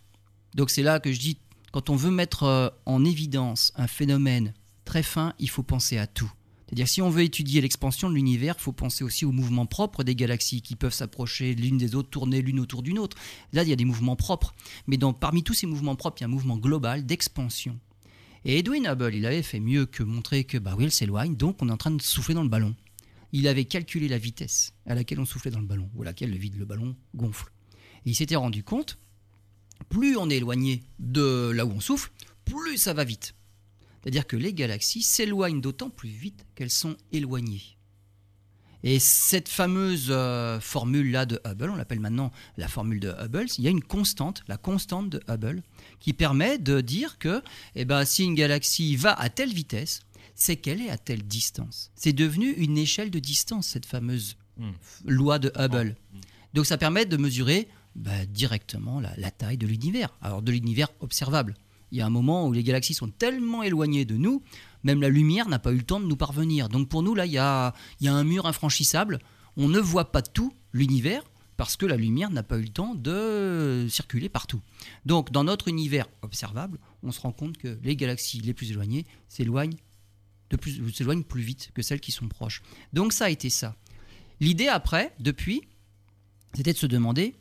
Speaker 2: Donc c'est là que je dis, quand on veut mettre euh, en évidence un phénomène très fin, il faut penser à tout. C'est-à-dire si on veut étudier l'expansion de l'univers, il faut penser aussi au mouvement propre des galaxies qui peuvent s'approcher l'une des autres, tourner l'une autour d'une autre. Là, il y a des mouvements propres. Mais dans, parmi tous ces mouvements propres, il y a un mouvement global d'expansion. Et Edwin Hubble, il avait fait mieux que montrer que bah oui, elle s'éloigne, donc on est en train de souffler dans le ballon. il avait calculé la vitesse à laquelle on soufflait dans le ballon, ou à laquelle le vide le ballon gonfle. Il s'était rendu compte, plus on est éloigné de là où on souffle, plus ça va vite. C'est-à-dire que les galaxies s'éloignent d'autant plus vite qu'elles sont éloignées. Et cette fameuse euh, formule-là de Hubble, on l'appelle maintenant la formule de Hubble, il y a une constante, la constante de Hubble, qui permet de dire que eh ben, si une galaxie va à telle vitesse, c'est qu'elle est à telle distance. C'est devenu une échelle de distance, cette fameuse
Speaker 1: Hmm.
Speaker 2: loi de Hubble.
Speaker 1: Hmm.
Speaker 2: Donc ça permet de mesurer bah, directement la, la taille de l'univers. Alors de l'univers observable. Il y a un moment où les galaxies sont tellement éloignées de nous, même la lumière n'a pas eu le temps de nous parvenir. Donc pour nous, là, il y a, y a un mur infranchissable. On ne voit pas tout l'univers parce que la lumière n'a pas eu le temps de circuler partout. Donc dans notre univers observable, on se rend compte que les galaxies les plus éloignées s'éloignent de plus, s'éloignent plus vite que celles qui sont proches. Donc ça a été ça. L'idée après, depuis, c'était de se demander,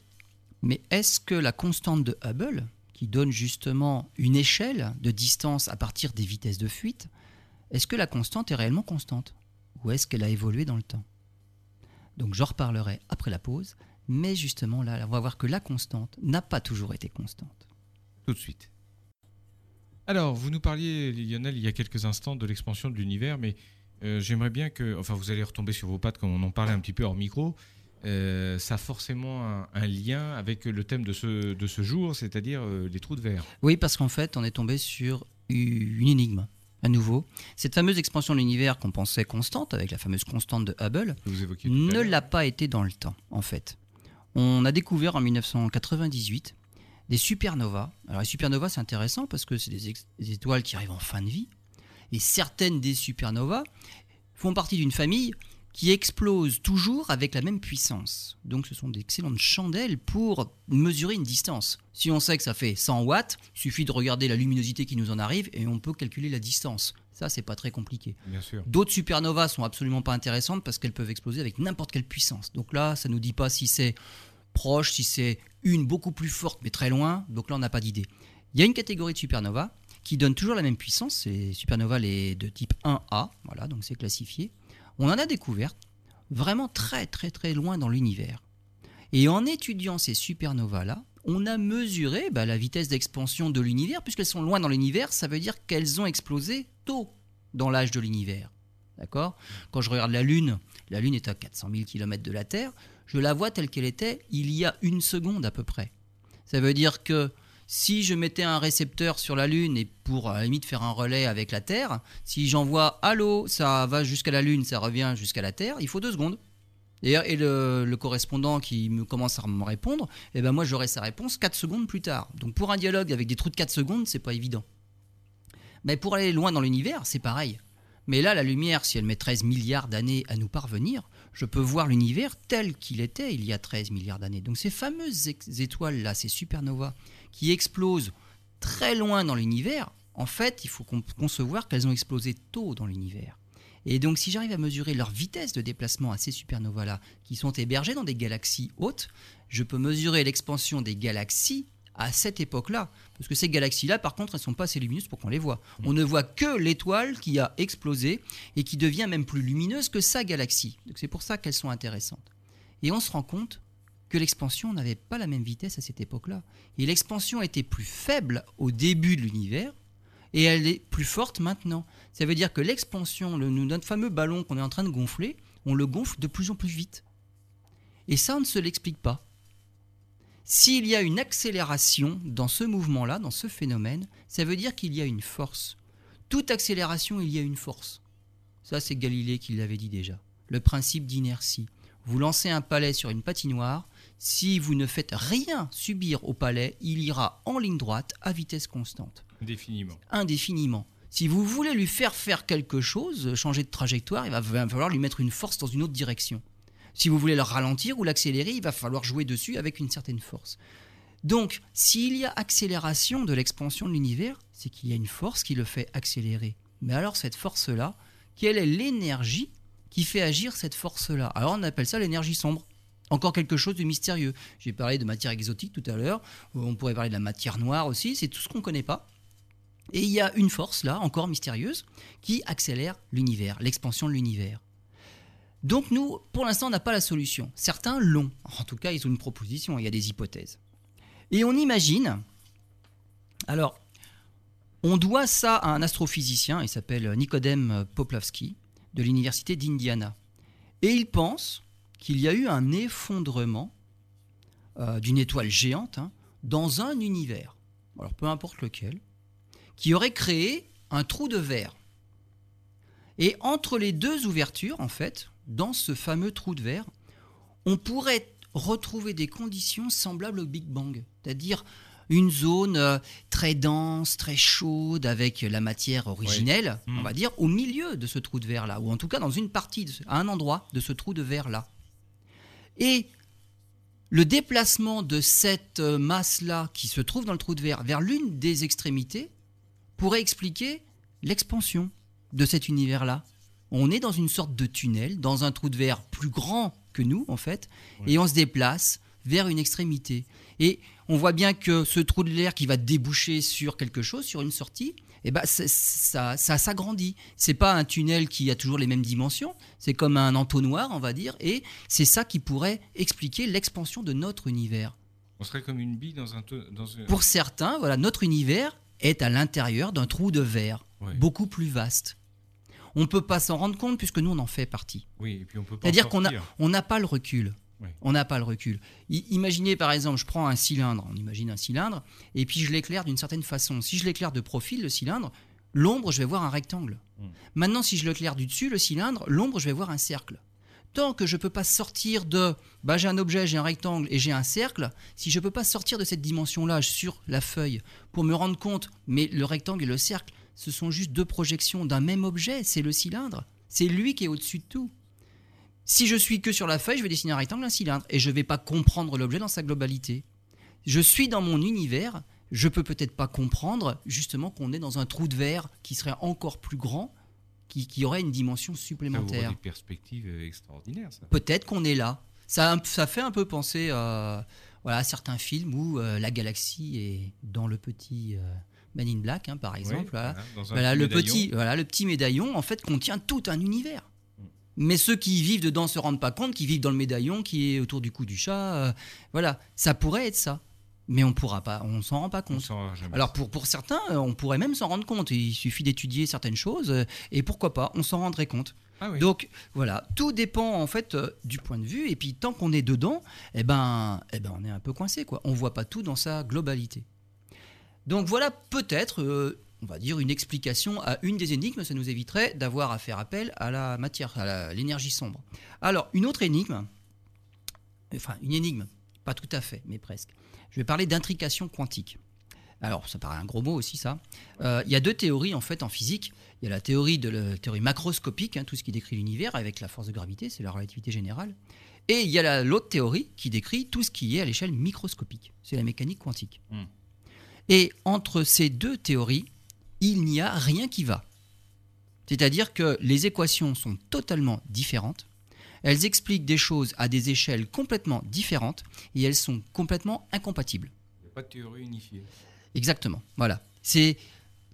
Speaker 2: mais est-ce que la constante de Hubble, qui donne justement une échelle de distance à partir des vitesses de fuite, est-ce que la constante est réellement constante Ou est-ce qu'elle a évolué dans le temps? Donc j'en reparlerai après la pause, mais justement là, on va voir que la constante n'a pas toujours été constante.
Speaker 1: Tout de suite. Alors, vous nous parliez, Lionel, il y a quelques instants de l'expansion de l'univers, mais euh, j'aimerais bien que, enfin, vous allez retomber sur vos pattes comme on en parlait un petit peu hors micro. Euh, ça a forcément un, un lien avec le thème de ce, de ce jour, c'est-à-dire euh, les trous de verre.
Speaker 2: Oui, parce qu'en fait, on est tombé sur une énigme. À nouveau, cette fameuse expansion de l'univers qu'on pensait constante, avec la fameuse constante de Hubble, ne l'a pas été dans le temps, en fait. On a découvert en 1998 des supernovas. Alors les supernovas, c'est intéressant parce que c'est des étoiles qui arrivent en fin de vie. Et certaines des supernovas font partie d'une famille qui explose toujours avec la même puissance. Donc ce sont d'excellentes chandelles pour mesurer une distance. Si on sait que ça fait 100 watts, il suffit de regarder la luminosité qui nous en arrive et on peut calculer la distance. Ça, c'est pas très compliqué.
Speaker 1: Bien sûr.
Speaker 2: D'autres supernovas sont absolument pas intéressantes parce qu'elles peuvent exploser avec n'importe quelle puissance. Donc là, ça nous dit pas si c'est proche, si c'est une beaucoup plus forte mais très loin. Donc là, on n'a pas d'idée. Il y a une catégorie de supernovas qui donne toujours la même puissance. C'est supernovas les de type 1A. Voilà, donc c'est classifié. On en a découvert vraiment très très très loin dans l'univers. Et en étudiant ces supernovas-là, on a mesuré bah, la vitesse d'expansion de l'univers. Puisqu'elles sont loin dans l'univers, ça veut dire qu'elles ont explosé tôt dans l'âge de l'univers. D'accord? Quand je regarde la Lune, la Lune est à 400 000 km de la Terre, je la vois telle qu'elle était il y a une seconde à peu près. Ça veut dire que si je mettais un récepteur sur la Lune et pour à la limite faire un relais avec la Terre, si j'envoie allô, ça va jusqu'à la Lune, ça revient jusqu'à la Terre, il faut deux secondes. Et, et le, le correspondant qui me commence à me répondre, eh ben moi j'aurai sa réponse 4 secondes plus tard. Donc pour un dialogue avec des trous de 4 secondes, c'est pas évident. Mais pour aller loin dans l'univers, c'est pareil. Mais là, la lumière, si elle met 13 milliards d'années à nous parvenir, je peux voir l'univers tel qu'il était il y a 13 milliards d'années. Donc ces fameuses étoiles-là, ces supernovas, qui explosent très loin dans l'univers, en fait, il faut con- concevoir qu'elles ont explosé tôt dans l'univers. Et donc si j'arrive à mesurer leur vitesse de déplacement à ces supernovas-là, qui sont hébergées dans des galaxies hautes, je peux mesurer l'expansion des galaxies à cette époque-là. Parce que ces galaxies-là, par contre, elles ne sont pas assez lumineuses pour qu'on les voit. On ne voit que l'étoile qui a explosé et qui devient même plus lumineuse que sa galaxie. Donc c'est pour ça qu'elles sont intéressantes. Et on se rend compte que l'expansion n'avait pas la même vitesse à cette époque-là. Et l'expansion était plus faible au début de l'univers et elle est plus forte maintenant. Ça veut dire que l'expansion, le, notre fameux ballon qu'on est en train de gonfler, on le gonfle de plus en plus vite. Et ça, on ne se l'explique pas. S'il y a une accélération dans ce mouvement-là, dans ce phénomène, ça veut dire qu'il y a une force. Toute accélération, il y a une force. Ça, c'est Galilée qui l'avait dit déjà. Le principe d'inertie. Vous lancez un palais sur une patinoire, si vous ne faites rien subir au palais, il ira en ligne droite à vitesse constante,
Speaker 1: Définiment.
Speaker 2: indéfiniment. Si vous voulez lui faire faire quelque chose, changer de trajectoire, il va falloir lui mettre une force dans une autre direction. Si vous voulez le ralentir ou l'accélérer, il va falloir jouer dessus avec une certaine force. Donc, s'il y a accélération de l'expansion de l'univers, c'est qu'il y a une force qui le fait accélérer. Mais alors, cette force-là, quelle est l'énergie qui fait agir cette force-là? Alors, on appelle ça l'énergie sombre. Encore quelque chose de mystérieux. J'ai parlé de matière exotique tout à l'heure. On pourrait parler de la matière noire aussi. C'est tout ce qu'on ne connaît pas. Et il y a une force, là, encore mystérieuse, qui accélère l'univers, l'expansion de l'univers. Donc nous, pour l'instant, on n'a pas la solution. Certains l'ont. En tout cas, ils ont une proposition, il y a des hypothèses. Et on imagine, alors, on doit ça à un astrophysicien, il s'appelle Nicodème Poplavski, de l'université d'Indiana. Et il pense qu'il y a eu un effondrement euh, d'une étoile géante hein, dans un univers, alors peu importe lequel, qui aurait créé un trou de verre. Et entre les deux ouvertures, en fait, dans ce fameux trou de verre, on pourrait retrouver des conditions semblables au Big Bang, c'est-à-dire une zone euh, très dense, très chaude, avec la matière originelle,
Speaker 1: Oui.
Speaker 2: on va dire, au milieu de ce trou de verre-là, ou en tout cas dans une partie, de ce- à un endroit de ce trou de verre-là. Et le déplacement de cette euh, masse-là qui se trouve dans le trou de verre vers l'une des extrémités pourrait expliquer l'expansion de cet univers-là. On est dans une sorte de tunnel, dans un trou de verre plus grand que nous, en fait, et on se déplace vers une extrémité. Et on voit bien que ce trou de verre qui va déboucher sur quelque chose, sur une sortie, eh ben, ça, ça s'agrandit. C'est pas un tunnel qui a toujours les mêmes dimensions, c'est comme un entonnoir, on va dire, et c'est ça qui pourrait expliquer l'expansion de notre univers.
Speaker 1: On serait comme une bille dans un. Dans.
Speaker 2: Pour certains, voilà, notre univers est à l'intérieur d'un trou de verre,
Speaker 1: Ouais.
Speaker 2: beaucoup plus vaste. On ne peut pas s'en rendre compte puisque nous, on en fait partie.
Speaker 1: Oui, et puis on peut pas.
Speaker 2: C'est-à-dire qu'on a,
Speaker 1: sortir.
Speaker 2: on n'a pas le recul. On n'a pas le recul. I- imaginez par exemple, je prends un cylindre, on imagine un cylindre, et puis je l'éclaire d'une certaine façon. Si je l'éclaire de profil, le cylindre, l'ombre, je vais voir un rectangle.
Speaker 1: Mm.
Speaker 2: Maintenant, si je l'éclaire du dessus, le cylindre, l'ombre, je vais voir un cercle. Tant que je ne peux pas sortir de, bah, j'ai un objet, j'ai un rectangle et j'ai un cercle, si je ne peux pas sortir de cette dimension-là sur la feuille pour me rendre compte, mais le rectangle et le cercle, ce sont juste deux projections d'un même objet, c'est le cylindre. C'est lui qui est au-dessus de tout. Si je suis que sur la feuille, je vais dessiner un rectangle, un cylindre, et je ne vais pas comprendre l'objet dans sa globalité. Je suis dans mon univers, je peux peut-être pas comprendre justement qu'on est dans un trou de verre qui serait encore plus grand, qui, qui aurait une dimension
Speaker 1: Ça
Speaker 2: supplémentaire.
Speaker 1: des perspectives euh, extraordinaires, ça.
Speaker 2: Peut-être qu'on est là. Ça, ça fait un peu penser à, voilà, à certains films où euh, la galaxie est dans le petit euh, Man in Black, hein, par exemple.
Speaker 1: Oui,
Speaker 2: voilà.
Speaker 1: voilà, dans un
Speaker 2: Voilà, le,
Speaker 1: médaillon.
Speaker 2: petit, voilà, le petit médaillon, en fait, contient tout un univers.
Speaker 1: Mm.
Speaker 2: Mais ceux qui y vivent dedans se rendent pas compte, qui vivent dans le médaillon, qui est autour du cou du chat. euh, voilà, ça pourrait être ça. Mais on pourra pas, on s'en rend pas compte. Alors pour, pour certains, euh, on pourrait même s'en rendre compte. Il suffit d'étudier certaines choses euh, et pourquoi pas, on s'en rendrait compte.
Speaker 1: Ah oui.
Speaker 2: Donc voilà, tout dépend en fait euh, du point de vue. Et puis tant qu'on est dedans, eh ben, eh ben on est un peu coincé quoi. On voit pas tout dans sa globalité. Donc voilà peut-être, euh, on va dire une explication à une des énigmes. Ça nous éviterait d'avoir à faire appel à la matière, à la- l'énergie sombre. Alors une autre énigme, enfin une énigme, pas tout à fait, mais presque. Je vais parler d'intrication quantique. Alors, ça paraît un gros mot aussi, ça. Euh, Il y a deux théories, en fait, en physique. Il y a la théorie de la théorie macroscopique, hein, tout ce qui décrit l'univers avec la force de gravité, c'est la relativité générale. Et il y a la- l'autre théorie qui décrit tout ce qui est à l'échelle microscopique, c'est la mécanique quantique.
Speaker 1: Hmm.
Speaker 2: Et entre ces deux théories, il n'y a rien qui va. C'est-à-dire que les équations sont totalement différentes. Elles expliquent des choses à des échelles complètement différentes et elles sont complètement incompatibles.
Speaker 1: Il n'y a pas de théorie unifiée.
Speaker 2: Exactement. Voilà. C'est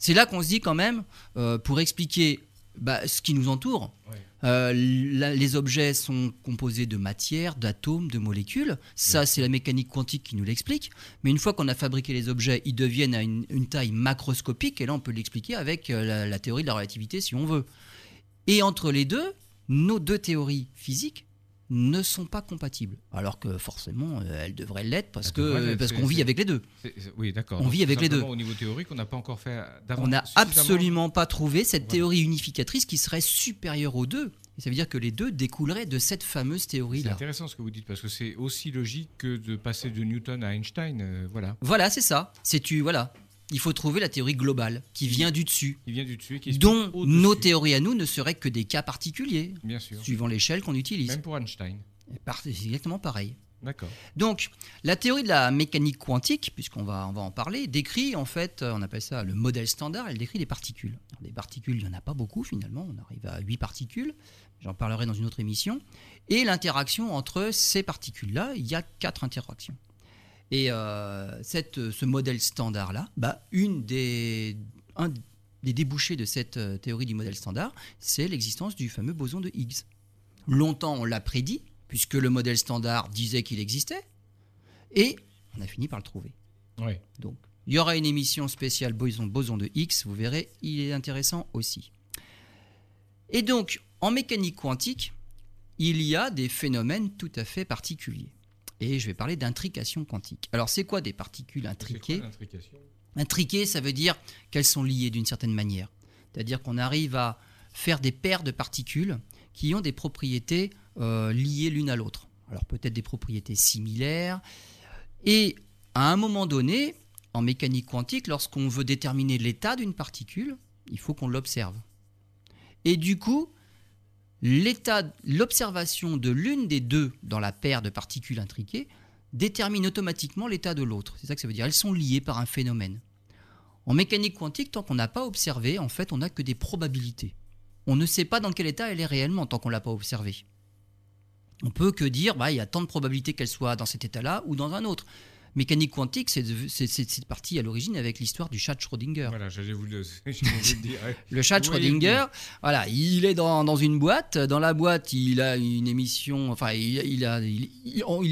Speaker 2: là qu'on se dit quand même, euh, pour expliquer bah, ce qui nous entoure,
Speaker 1: Ouais.
Speaker 2: euh, la- les objets sont composés de matière, d'atomes, de molécules. Ça, c'est la mécanique quantique qui nous l'explique. Mais une fois qu'on a fabriqué les objets, ils deviennent à une, une taille macroscopique. Et là, on peut l'expliquer avec euh, la, la théorie de la relativité, si on veut. Et entre les deux, nos deux théories physiques ne sont pas compatibles. Alors que forcément, euh, elles devraient l'être parce que parce
Speaker 1: c'est-
Speaker 2: qu'on vit
Speaker 1: c'est-
Speaker 2: avec les deux.
Speaker 1: C'est- c'est- Oui, d'accord.
Speaker 2: On
Speaker 1: Donc,
Speaker 2: vit avec les deux.
Speaker 1: Au niveau théorique, on n'a pas encore fait d'avant.
Speaker 2: On n'a absolument pas trouvé cette
Speaker 1: Voilà.
Speaker 2: théorie unificatrice qui serait supérieure aux deux. Et ça veut dire que les deux découleraient de cette fameuse
Speaker 1: C'est
Speaker 2: théorie-là.
Speaker 1: intéressant ce que vous dites parce que c'est aussi logique que de passer de Newton à Einstein. euh, voilà.
Speaker 2: Voilà, c'est ça. C'est tu voilà. Il faut trouver la théorie globale qui vient du dessus,
Speaker 1: Il vient du dessus et qui explique
Speaker 2: dont nos théories à nous ne seraient que des cas particuliers,
Speaker 1: Bien sûr.
Speaker 2: suivant l'échelle qu'on utilise.
Speaker 1: Même pour Einstein.
Speaker 2: C'est exactement pareil.
Speaker 1: D'accord.
Speaker 2: Donc, la théorie de la mécanique quantique, puisqu'on va, on va en parler, décrit en fait, euh, on appelle ça le modèle standard, elle décrit les particules. Des particules, il n'y en a pas beaucoup finalement, on arrive à 8 particules, j'en parlerai dans une autre émission. Et l'interaction entre ces particules-là, il y a quatre interactions. Et euh, cette, ce modèle standard-là, bah, une des, un des débouchés de cette euh, théorie du modèle standard, c'est l'existence du fameux boson de Higgs. Longtemps, on l'a prédit, puisque le modèle standard disait qu'il existait, et on a fini par le trouver.
Speaker 1: Ouais.
Speaker 2: Donc, il y aura une émission spéciale boson, boson de X, vous verrez, il est intéressant aussi. Et donc, en mécanique quantique, il y a des phénomènes tout à fait particuliers. Et je vais parler d'intrication quantique. Alors, c'est quoi des particules intriquées Intriquées, ça veut dire qu'elles sont liées d'une certaine manière. C'est-à-dire qu'on arrive à faire des paires de particules qui ont des propriétés euh, liées l'une à l'autre. Alors peut-être des propriétés similaires. Et à un moment donné, en mécanique quantique, lorsqu'on veut déterminer l'état d'une particule, il faut qu'on l'observe. Et du coup, l'état, l'observation de l'une des deux dans la paire de particules intriquées détermine automatiquement l'état de l'autre. C'est ça que ça veut dire. Elles sont liées par un phénomène. En mécanique quantique, tant qu'on n'a pas observé, en fait, on n'a que des probabilités. On ne sait pas dans quel état elle est réellement tant qu'on ne l'a pas observée. On peut que dire, bah, il y a tant de probabilités qu'elle soit dans cet état-là ou dans un autre. Mécanique quantique, c'est c'est parti à l'origine avec l'histoire du chat de Schrödinger.
Speaker 1: Voilà, j'allais vous le, j'allais vous le dire.
Speaker 2: Le chat Schrödinger, voilà, il est dans, dans une boîte. Dans la boîte, il a une émission. Enfin, il, il a, il,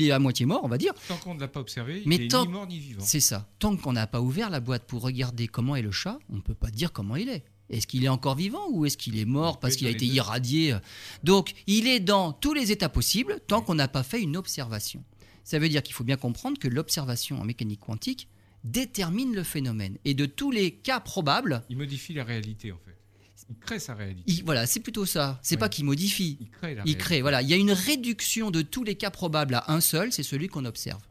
Speaker 2: est à moitié mort, on va dire.
Speaker 1: Tant qu'on ne l'a pas observé,
Speaker 2: Mais
Speaker 1: il est
Speaker 2: tant-
Speaker 1: ni mort ni vivant.
Speaker 2: C'est ça. Tant qu'on n'a pas ouvert la boîte pour regarder comment est le chat, on ne peut pas dire comment il est. Est-ce qu'il est encore vivant ou est-ce qu'il est mort parce qu'il a été irradié? Donc, il est dans tous les états possibles tant qu'on n'a pas fait une observation. Ça veut dire qu'il faut bien comprendre que l'observation en mécanique quantique détermine le phénomène. Et de tous les cas probables,
Speaker 1: Il modifie la réalité en fait. Il crée sa réalité.
Speaker 2: il- voilà, c'est plutôt ça. C'est
Speaker 1: Oui.
Speaker 2: pas qu'il modifie.
Speaker 1: Il crée la
Speaker 2: Il
Speaker 1: réalité.
Speaker 2: crée, voilà. Il y a une réduction de tous les cas probables à un seul, c'est celui qu'on observe.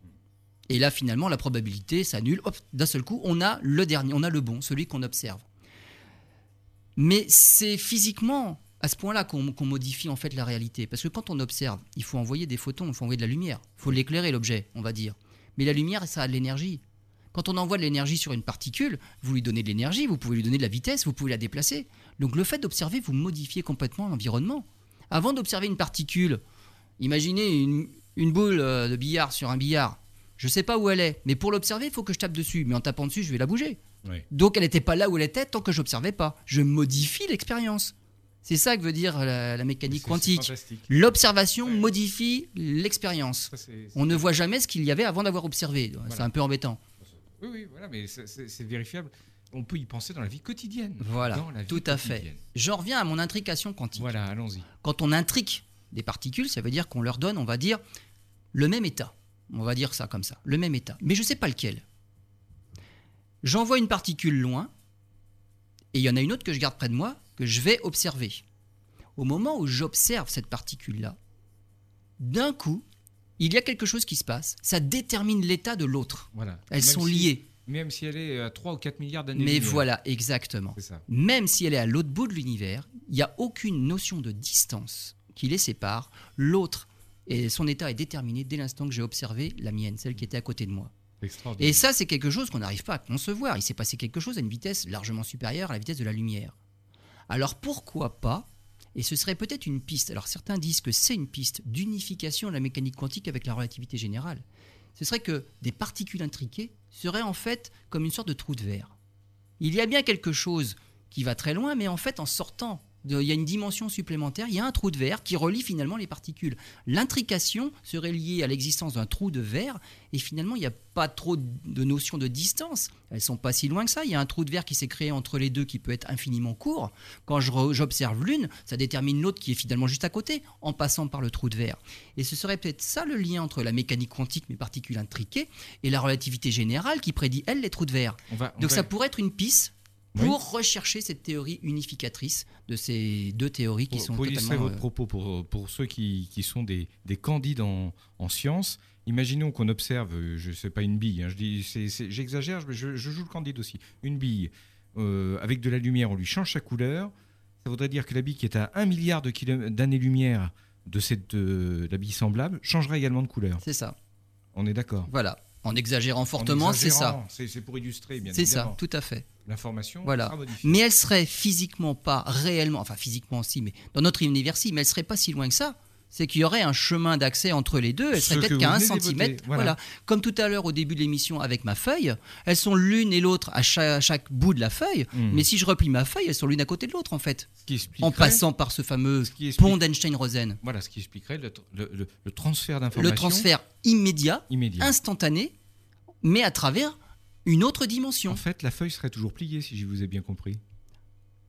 Speaker 2: Et là, finalement, la probabilité s'annule. Hop, d'un seul coup, on a le dernier, on a le bon, celui qu'on observe. Mais c'est physiquement à ce point-là qu'on modifie en fait la réalité. Parce que quand on observe, il faut envoyer des photons, il faut envoyer de la lumière. Il faut l'éclairer, l'objet, on va dire. Mais la lumière, ça a de l'énergie. Quand on envoie de l'énergie sur une particule, vous lui donnez de l'énergie, vous pouvez lui donner de la vitesse, vous pouvez la déplacer. Donc le fait d'observer, vous modifiez complètement l'environnement. Avant d'observer une particule, imaginez une, une boule euh, de billard sur un billard. Je ne sais pas où elle est, mais pour l'observer, il faut que je tape dessus. Mais en tapant dessus, je vais la bouger. Donc elle n'était pas là où elle était tant que j'observais pas. Je modifie l'expérience. C'est ça que veut dire la, la mécanique quantique. L'observation
Speaker 1: Ouais.
Speaker 2: modifie l'expérience. On ne voit jamais ce qu'il y avait avant d'avoir observé. C'est un peu embêtant.
Speaker 1: Oui, oui, voilà, mais c'est- vérifiable. On peut y penser dans la vie quotidienne.
Speaker 2: Voilà,
Speaker 1: vie
Speaker 2: tout à fait. J'en reviens à mon intrication quantique.
Speaker 1: Voilà, allons-y.
Speaker 2: Quand on intrique des particules, ça veut dire qu'on leur donne, on va dire, le même état. On va dire ça comme ça, le même état. Mais je ne sais pas lequel. J'envoie une particule loin, et il y en a une autre que je garde près de moi, que je vais observer. Au moment où j'observe cette particule-là, d'un coup, il y a quelque chose qui se passe. Ça détermine l'état de l'autre.
Speaker 1: Voilà.
Speaker 2: Elles
Speaker 1: Même
Speaker 2: sont
Speaker 1: si-
Speaker 2: liées.
Speaker 1: Même si elle est à 3 ou 4 milliards d'années.
Speaker 2: Mais voilà, exactement. Même si elle est à l'autre bout de l'univers, il n'y a aucune notion de distance qui les sépare. L'autre, et son état est déterminé dès l'instant que j'ai observé la mienne, celle qui était à côté de moi. Et ça, c'est quelque chose qu'on n'arrive pas à concevoir. Il s'est passé quelque chose à une vitesse largement supérieure à la vitesse de la lumière. Alors pourquoi pas Et ce serait peut-être une piste. Alors certains disent que c'est une piste d'unification de la mécanique quantique avec la relativité générale. Ce serait que des particules intriquées seraient en fait comme une sorte de trou de verre. Il y a bien quelque chose qui va très loin, mais en fait en sortant, il y a une dimension supplémentaire, il y a un trou de verre qui relie finalement les particules. L'intrication serait liée à l'existence d'un trou de verre, et finalement il n'y a pas trop de notion de distance. Elles sont pas si loin que ça. Il y a un trou de verre qui s'est créé entre les deux qui peut être infiniment court. Quand j'observe l'une, ça détermine l'autre qui est finalement juste à côté, en passant par le trou de verre. Et ce serait peut-être ça le lien entre la mécanique quantique, mes particules intriquées, et la relativité générale qui prédit, elle, les trous de verre.
Speaker 1: On va, on
Speaker 2: Donc
Speaker 1: va-
Speaker 2: ça pourrait être une piste
Speaker 1: Oui.
Speaker 2: pour rechercher cette théorie unificatrice de ces deux théories qui
Speaker 1: pour,
Speaker 2: sont
Speaker 1: pour illustrer votre
Speaker 2: euh,
Speaker 1: propos, pour, pour ceux qui, qui sont des, des candides en, en sciences, imaginons qu'on observe, euh, je sais pas une bille, hein, je dis, j'exagère, je, je- je joue le candide aussi, une bille euh, avec de la lumière, on lui change sa couleur, ça voudrait dire que la bille qui est à 1 milliard d'années-lumière de cette euh, la bille semblable changerait également de couleur.
Speaker 2: C'est ça.
Speaker 1: On est d'accord.
Speaker 2: Voilà. En exagérant
Speaker 1: En
Speaker 2: fortement, c'est ça.
Speaker 1: C'est pour illustrer, bien
Speaker 2: C'est ça,
Speaker 1: évidemment.
Speaker 2: tout à fait.
Speaker 1: L'information
Speaker 2: Voilà.
Speaker 1: sera modifiée.
Speaker 2: Mais elle serait physiquement pas réellement, enfin physiquement aussi, mais dans notre univers si, mais elle serait pas si loin que ça. c'est qu'il y aurait un chemin d'accès entre les deux. Elle
Speaker 1: Ce
Speaker 2: serait
Speaker 1: que
Speaker 2: peut-être qu'à un centimètre.
Speaker 1: voilà.
Speaker 2: Voilà. Comme tout à l'heure au début de l'émission avec ma feuille, elles sont l'une et l'autre à chaque, à chaque bout de la feuille.
Speaker 1: Hmm.
Speaker 2: Mais si je replie ma feuille, elles sont l'une à côté de l'autre en fait.
Speaker 1: Ce qui expliquerait,
Speaker 2: En passant par ce fameux
Speaker 1: ce qui explique-
Speaker 2: pont d'Einstein-Rosen.
Speaker 1: Voilà, ce qui expliquerait le, tr- le- le- le transfert d'informations
Speaker 2: Le transfert immédiat,
Speaker 1: immédiat.
Speaker 2: instantané, mais à travers une autre dimension.
Speaker 1: En fait, la feuille serait toujours pliée, si je vous ai bien compris.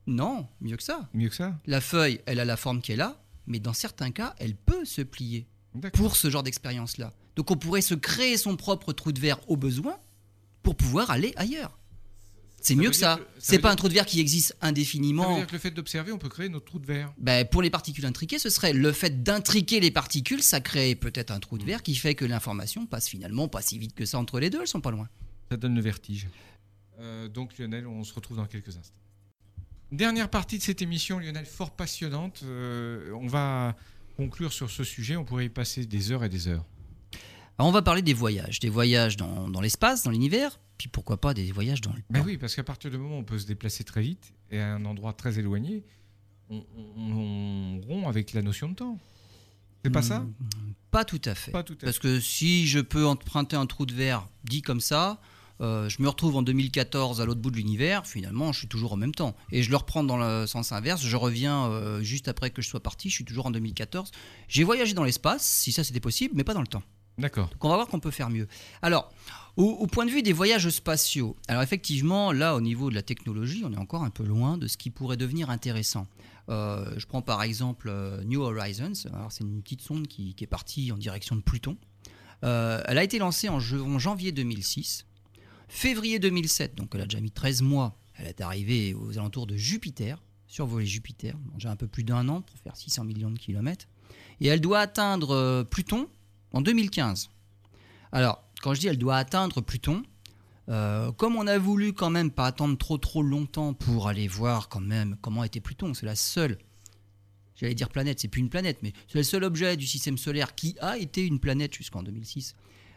Speaker 2: Non, mieux que ça.
Speaker 1: Mieux que ça
Speaker 2: La feuille, elle a la forme qu'elle a, mais dans certains cas, elle peut se plier pour ce genre d'expérience-là. Donc on pourrait se créer son propre trou de verre au besoin pour pouvoir aller ailleurs. C'est mieux que ça.
Speaker 1: ça
Speaker 2: C'est pas un trou de verre qui existe
Speaker 1: Ça veut
Speaker 2: indéfiniment.
Speaker 1: dire que le fait d'observer, on peut créer notre trou de verre.
Speaker 2: Ben, pour les particules intriquées, ce serait le fait d'intriquer les particules, ça crée peut-être un trou de verre qui fait que l'information passe finalement pas si vite que ça entre les deux, elles sont pas loin.
Speaker 1: Ça donne le vertige. Euh, donc Lionel, on se retrouve dans quelques instants. Dernière partie de cette émission, Lionel, fort passionnante. Euh, on va conclure sur ce sujet. On pourrait y passer des heures et des heures.
Speaker 2: Alors on va parler des voyages, des voyages dans, dans l'espace, dans l'univers, puis pourquoi pas des voyages dans le temps.
Speaker 1: Ben oui, parce qu'à partir du moment où on peut se déplacer très vite et à un endroit très éloigné, on, on- on rompt avec la notion de temps. C'est pas ça?
Speaker 2: Hmm, Pas tout à fait.
Speaker 1: Pas tout à
Speaker 2: Parce que si je peux emprunter un trou de verre dit comme ça, euh, je me retrouve en 2014 à l'autre bout de l'univers, finalement je suis toujours en même temps. Et je le reprends dans le sens inverse, je reviens euh, juste après que je sois parti, je suis toujours en 2014. J'ai voyagé dans l'espace, si ça c'était possible, mais pas dans le temps.
Speaker 1: D'accord.
Speaker 2: Donc on va voir qu'on peut faire mieux. Alors, au, au point de vue des voyages spatiaux, alors effectivement, là, au niveau de la technologie, on est encore un peu loin de ce qui pourrait devenir intéressant. Euh, je prends par exemple New Horizons. Alors, c'est une petite sonde qui, qui est partie en direction de Pluton. Elle a été lancée en janvier 2006. Février 2007, donc elle a déjà mis 13 mois, elle est arrivée aux alentours de Jupiter, survoler Jupiter. J'ai un peu plus d'un an pour faire 600 millions de kilomètres. Et elle doit atteindre euh, Pluton en 2015. Alors, quand je dis elle doit atteindre Pluton, euh, comme on a voulu quand même pas attendre trop trop longtemps pour aller voir quand même comment était Pluton, c'est la seule, j'allais dire planète, c'est plus une planète, mais c'est le seul objet du système solaire qui a été une planète jusqu'en 2006,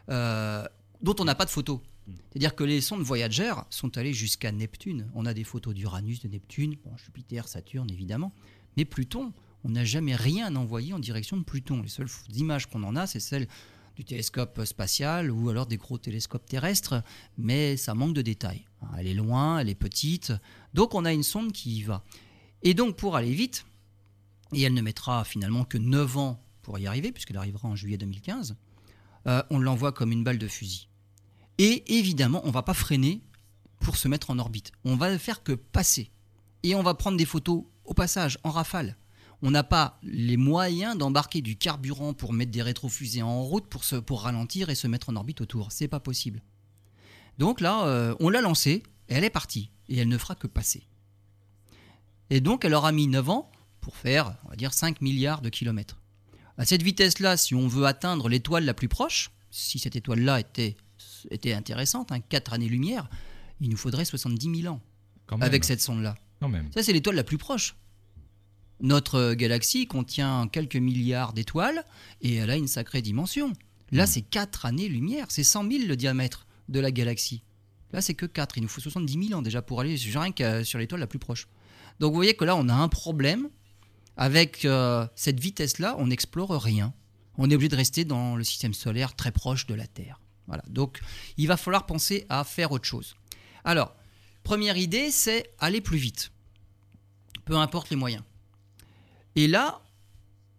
Speaker 2: euh, dont on n'a pas de photos. C'est-à-dire que les sondes Voyager sont allées jusqu'à Neptune. On a des photos d'Uranus, de Neptune, Jupiter, Saturne évidemment, mais Pluton, on n'a jamais rien envoyé en direction de Pluton. Les seules images qu'on en a, c'est celles du télescope spatial ou alors des gros télescopes terrestres, mais ça manque de détails. Hein, Elle est loin, elle est petite, donc on a une sonde qui y va. Et donc pour aller vite, et elle ne mettra finalement que 9 ans pour y arriver, puisqu'elle arrivera en juillet 2015, euh, on l'envoie comme une balle de fusil. Et évidemment, on va pas freiner pour se mettre en orbite. On va faire que passer. Et on va prendre des photos au passage, en rafale. On n'a pas les moyens d'embarquer du carburant pour mettre des rétrofusées en route pour ralentir et se mettre en orbite autour. C'est pas possible. Donc là, euh, on l'a lancée, et elle est partie, et elle ne fera que passer. Et donc, elle aura mis 9 ans pour faire, on va dire, 5 milliards de kilomètres. À cette vitesse-là, si on veut atteindre l'étoile la plus proche, si cette étoile-là était, était intéressante, 4 années-lumière, il nous faudrait 70 000 ans
Speaker 1: Quand même.
Speaker 2: avec cette sonde-là. Ça, c'est l'étoile la plus proche. Notre euh, galaxie contient quelques milliards d'étoiles et elle a une sacrée dimension. Là, c'est 4 années-lumière, c'est 100 000 le diamètre de la galaxie. Là, c'est que 4. Il nous faut 70 000 ans déjà pour aller sur- rien que sur l'étoile la plus proche. Donc, vous voyez que là, on a un problème. Avec euh, cette vitesse-là, on n'explore rien. On est obligé de rester dans le système solaire très proche de la Terre. Voilà. Donc, il va falloir penser à faire autre chose. Alors, première idée, c'est aller plus vite. Peu importe les moyens. Et là,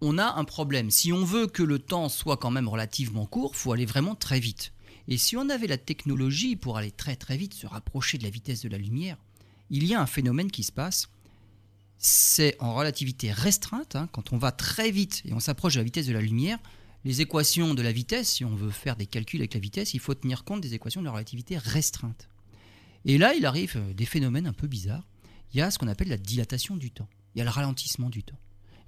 Speaker 2: on a un problème. Si on veut que le temps soit quand même relativement court, faut aller vraiment très vite. Et si on avait la technologie pour aller très très vite, se rapprocher de la vitesse de la lumière, il y a un phénomène qui se passe. C'est en relativité restreinte, hein, quand on va très vite et on s'approche de la vitesse de la lumière, les équations de la vitesse, si on veut faire des calculs avec la vitesse, il faut tenir compte des équations de la relativité restreinte. Et là, il arrive euh, des phénomènes un peu bizarres. Il y a ce qu'on appelle la dilatation du temps. Il y a le ralentissement du temps.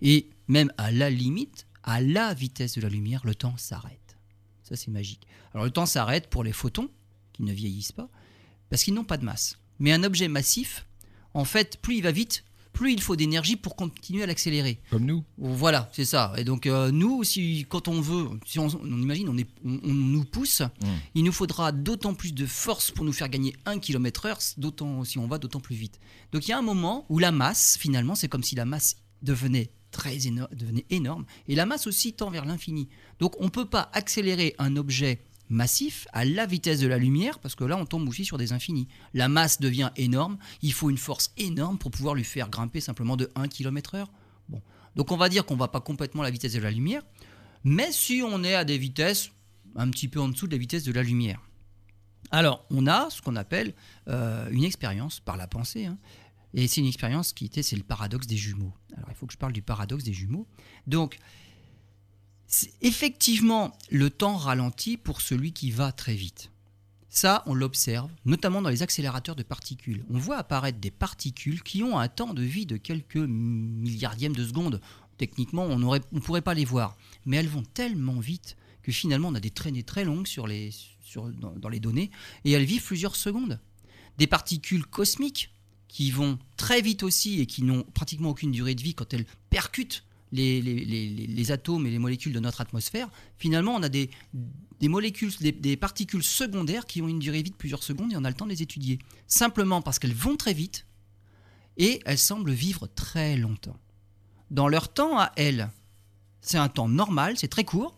Speaker 2: Et même à la limite, à la vitesse de la lumière, le temps s'arrête. Ça, c'est magique. Alors, le temps s'arrête pour les photons, qui ne vieillissent pas, parce qu'ils n'ont pas de masse. Mais un objet massif, en fait, plus il va vite, plus il faut d'énergie pour continuer à l'accélérer.
Speaker 1: Comme nous.
Speaker 2: Voilà, c'est ça. Et donc euh, nous, si quand on veut, si on, on imagine, on, est, on, on nous pousse, il nous faudra d'autant plus de force pour nous faire gagner 1 km/h, d'autant si on va d'autant plus vite. Donc il y a un moment où la masse, finalement, c'est comme si la masse devenait très devenait énorme, et la masse aussi tend vers l'infini. Donc on ne peut pas accélérer un objet massif à la vitesse de la lumière, parce que là on tombe aussi sur des infinis. La masse devient énorme, il faut une force énorme pour pouvoir lui faire grimper simplement de 1 km heure. Bon. Donc on va dire qu'on va pas complètement à la vitesse de la lumière, mais si on est à des vitesses un petit peu en dessous de la vitesse de la lumière. Alors, on a ce qu'on appelle euh, une expérience par la pensée. hein. Et c'est une expérience qui était, c'est le paradoxe des jumeaux. Alors, il faut que je parle du paradoxe des jumeaux. Donc, effectivement, le temps ralentit pour celui qui va très vite. Ça, on l'observe, notamment dans les accélérateurs de particules. On voit apparaître des particules qui ont un temps de vie de quelques milliardièmes de seconde. Techniquement, on ne pourrait pas les voir. Mais elles vont tellement vite que finalement, on a des traînées très longues dans, dans les données et elles vivent plusieurs secondes. Des particules cosmiques qui vont très vite aussi et qui n'ont pratiquement aucune durée de vie quand elles percutent les, atomes et les molécules de notre atmosphère, finalement, on a des, molécules, des, particules secondaires qui ont une durée vie de plusieurs secondes et on a le temps de les étudier. Simplement parce qu'elles vont très vite et elles semblent vivre très longtemps. Dans leur temps à elles, c'est un temps normal, c'est très court,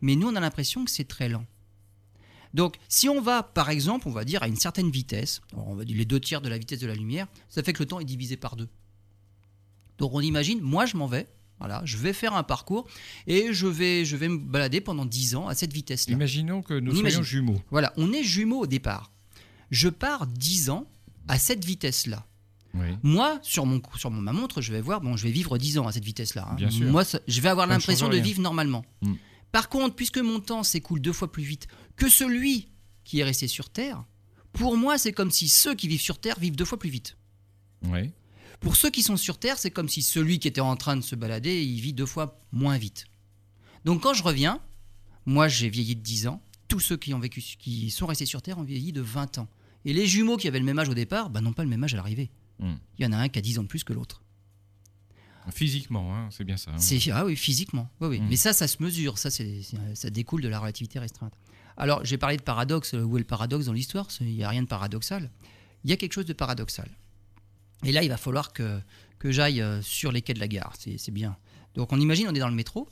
Speaker 2: mais nous, on a l'impression que c'est très lent. Donc, si on va, par exemple, on va dire à une certaine vitesse, on va dire les deux tiers de la vitesse de la lumière, ça fait que le temps est divisé par deux. Donc, on imagine, moi, je m'en vais, voilà, je vais faire un parcours et je vais, je vais me balader pendant 10 ans à cette vitesse-là.
Speaker 1: Imaginons que nous
Speaker 2: On imagine.
Speaker 1: soyons jumeaux.
Speaker 2: Voilà, on est jumeaux au départ. Je pars 10 ans à cette vitesse-là.
Speaker 1: Oui.
Speaker 2: Moi, sur, mon, sur mon- ma montre, je vais voir, bon, je vais vivre 10 ans à cette vitesse-là. hein.
Speaker 1: Bien sûr.
Speaker 2: Moi, ça- je vais avoir l'impression de vivre normalement.
Speaker 1: Mm.
Speaker 2: Par contre, puisque mon temps s'écoule deux fois plus vite que celui qui est resté sur Terre, pour moi, c'est comme si ceux qui vivent sur Terre vivent deux fois plus vite.
Speaker 1: Oui.
Speaker 2: Pour ceux qui sont sur Terre, c'est comme si celui qui était en train de se balader, il vit deux fois moins vite. Donc quand je reviens, moi j'ai vieilli de 10 ans, tous ceux qui, ont vécu, qui sont restés sur Terre ont vieilli de 20 ans. Et les jumeaux qui avaient le même âge au départ, bah, n'ont pas le même âge à l'arrivée.
Speaker 1: Hmm.
Speaker 2: Il y en a un qui a 10 ans de plus que l'autre.
Speaker 1: Physiquement, hein, c'est bien ça. hein.
Speaker 2: C'est ah oui, physiquement. Oui, oui.
Speaker 1: Mm.
Speaker 2: Mais ça, ça se mesure. Ça, c'est, c'est- ça découle de la relativité restreinte. Alors, j'ai parlé de paradoxe. euh, Où est le paradoxe dans l'histoire? C'est- Il n'y a rien de paradoxal. Il y a quelque chose de paradoxal. Et là, il va falloir que, que j'aille euh, sur les quais de la gare. C'est, c'est bien. Donc, on imagine, on est dans le métro,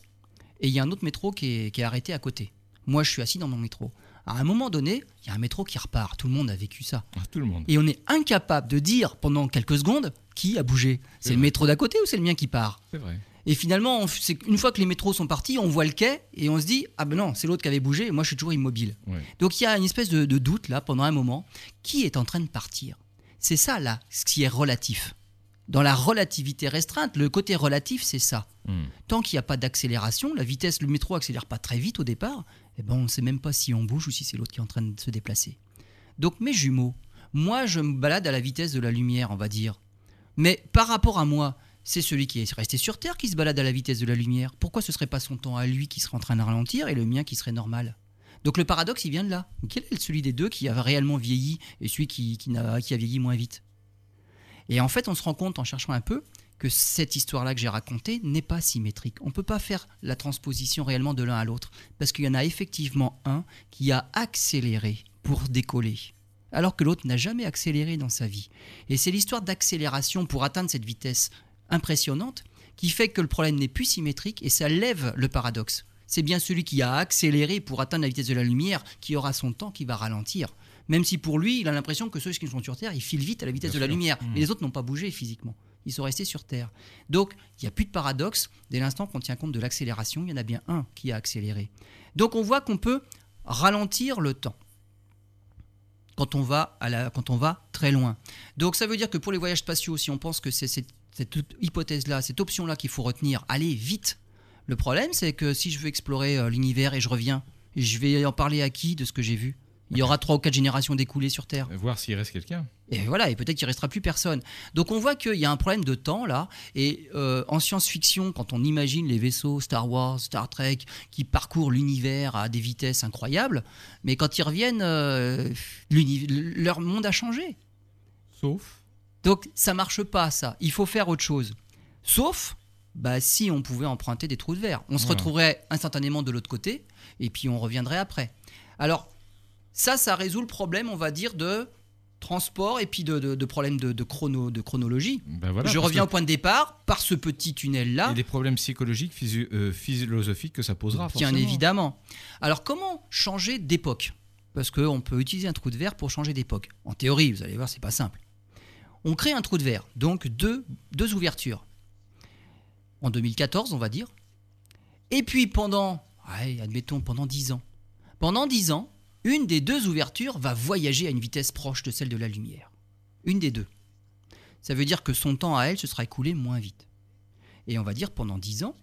Speaker 2: et il y a un autre métro qui est, qui est arrêté à côté. Moi, je suis assis dans mon métro. À un moment donné, il y a un métro qui repart. Tout le monde a vécu ça.
Speaker 1: Ah, tout le monde.
Speaker 2: Et on est incapable de dire pendant quelques secondes qui a bougé. C'est le
Speaker 1: vrai.
Speaker 2: métro d'à côté ou c'est le mien qui part
Speaker 1: C'est vrai.
Speaker 2: et finalement, on- c'est une fois que les métros sont partis, on voit le quai et on se dit ah ben non, c'est l'autre qui avait bougé et moi je suis toujours immobile.
Speaker 1: Ouais.
Speaker 2: Donc il y a une espèce de, de doute là pendant un moment. Qui est en train de partir? C'est ça là, ce qui est relatif. Dans la relativité restreinte, le côté relatif, c'est ça.
Speaker 1: Hmm.
Speaker 2: Tant qu'il n'y a pas d'accélération, la vitesse, le métro accélère pas très vite au départ, eh ben on ne sait même pas si on bouge ou si c'est l'autre qui est en train de se déplacer. Donc mes jumeaux, moi je me balade à la vitesse de la lumière, on va dire. Mais par rapport à moi, c'est celui qui est resté sur Terre qui se balade à la vitesse de la lumière. Pourquoi ce serait pas son temps à lui qui serait en train de ralentir et le mien qui serait normal? Donc le paradoxe, il vient de là. Quel est celui des deux qui a réellement vieilli et celui qui, qui, qui a vieilli moins vite? Et en fait, on se rend compte en cherchant un peu que cette histoire-là que j'ai racontée n'est pas symétrique. On ne peut pas faire la transposition réellement de l'un à l'autre, parce qu'il y en a effectivement un qui a accéléré pour décoller, alors que l'autre n'a jamais accéléré dans sa vie. Et c'est l'histoire d'accélération pour atteindre cette vitesse impressionnante qui fait que le problème n'est plus symétrique et ça lève le paradoxe. C'est bien celui qui a accéléré pour atteindre la vitesse de la lumière qui aura son temps qui va ralentir. Même si pour lui, il a l'impression que ceux qui sont sur Terre, ils filent vite à la vitesse
Speaker 1: Bien
Speaker 2: de la lumière.
Speaker 1: Mmh.
Speaker 2: Mais les autres n'ont pas bougé physiquement. Ils sont restés sur Terre. Donc, il n'y a plus de paradoxe. Dès l'instant qu'on tient compte de l'accélération, il y en a bien un qui a accéléré. Donc, on voit qu'on peut ralentir le temps quand on va, à la, quand on va très loin. Donc, ça veut dire que pour les voyages spatiaux, si on pense que c'est cette, cette hypothèse-là, cette option-là qu'il faut retenir, aller vite. Le problème, c'est que si je veux explorer euh, l'univers et je reviens, je vais en parler à qui de ce que j'ai vu? Il y aura trois ou quatre générations d'écoulées sur Terre.
Speaker 1: Voir s'il reste quelqu'un.
Speaker 2: Et voilà, et peut-être qu'il restera plus personne. Donc on voit qu'il y a un problème de temps là. Et euh, en science-fiction, quand on imagine les vaisseaux Star Wars, Star Trek, qui parcourent l'univers à des vitesses incroyables, mais quand ils reviennent, euh, leur monde a changé.
Speaker 1: Sauf.
Speaker 2: Donc ça marche pas ça. Il faut faire autre chose. Sauf bah, si on pouvait emprunter des trous de verre. On se retrouverait instantanément de l'autre côté et puis on reviendrait après. Alors ça, ça résout le problème, on va dire, de transport et puis de, de- de problèmes de, de chrono, de chronologie.
Speaker 1: Ben voilà,
Speaker 2: je reviens au point de départ par ce petit tunnel-là.
Speaker 1: a des problèmes psychologiques, euh, philosophiques que ça posera.
Speaker 2: Bien
Speaker 1: forcément.
Speaker 2: évidemment. Alors comment changer d'époque? Parce qu'on peut utiliser un trou de verre pour changer d'époque. En théorie, vous allez voir, c'est pas simple. On crée un trou de verre, donc deux, deux ouvertures. En 2014, on va dire. Et puis pendant, admettons, pendant 10 ans. Pendant 10 ans, une des deux ouvertures va voyager à une vitesse proche de celle de la lumière. Une des deux. Ça veut dire que son temps à elle se sera écoulé moins vite. Et on va dire pendant 10 ans,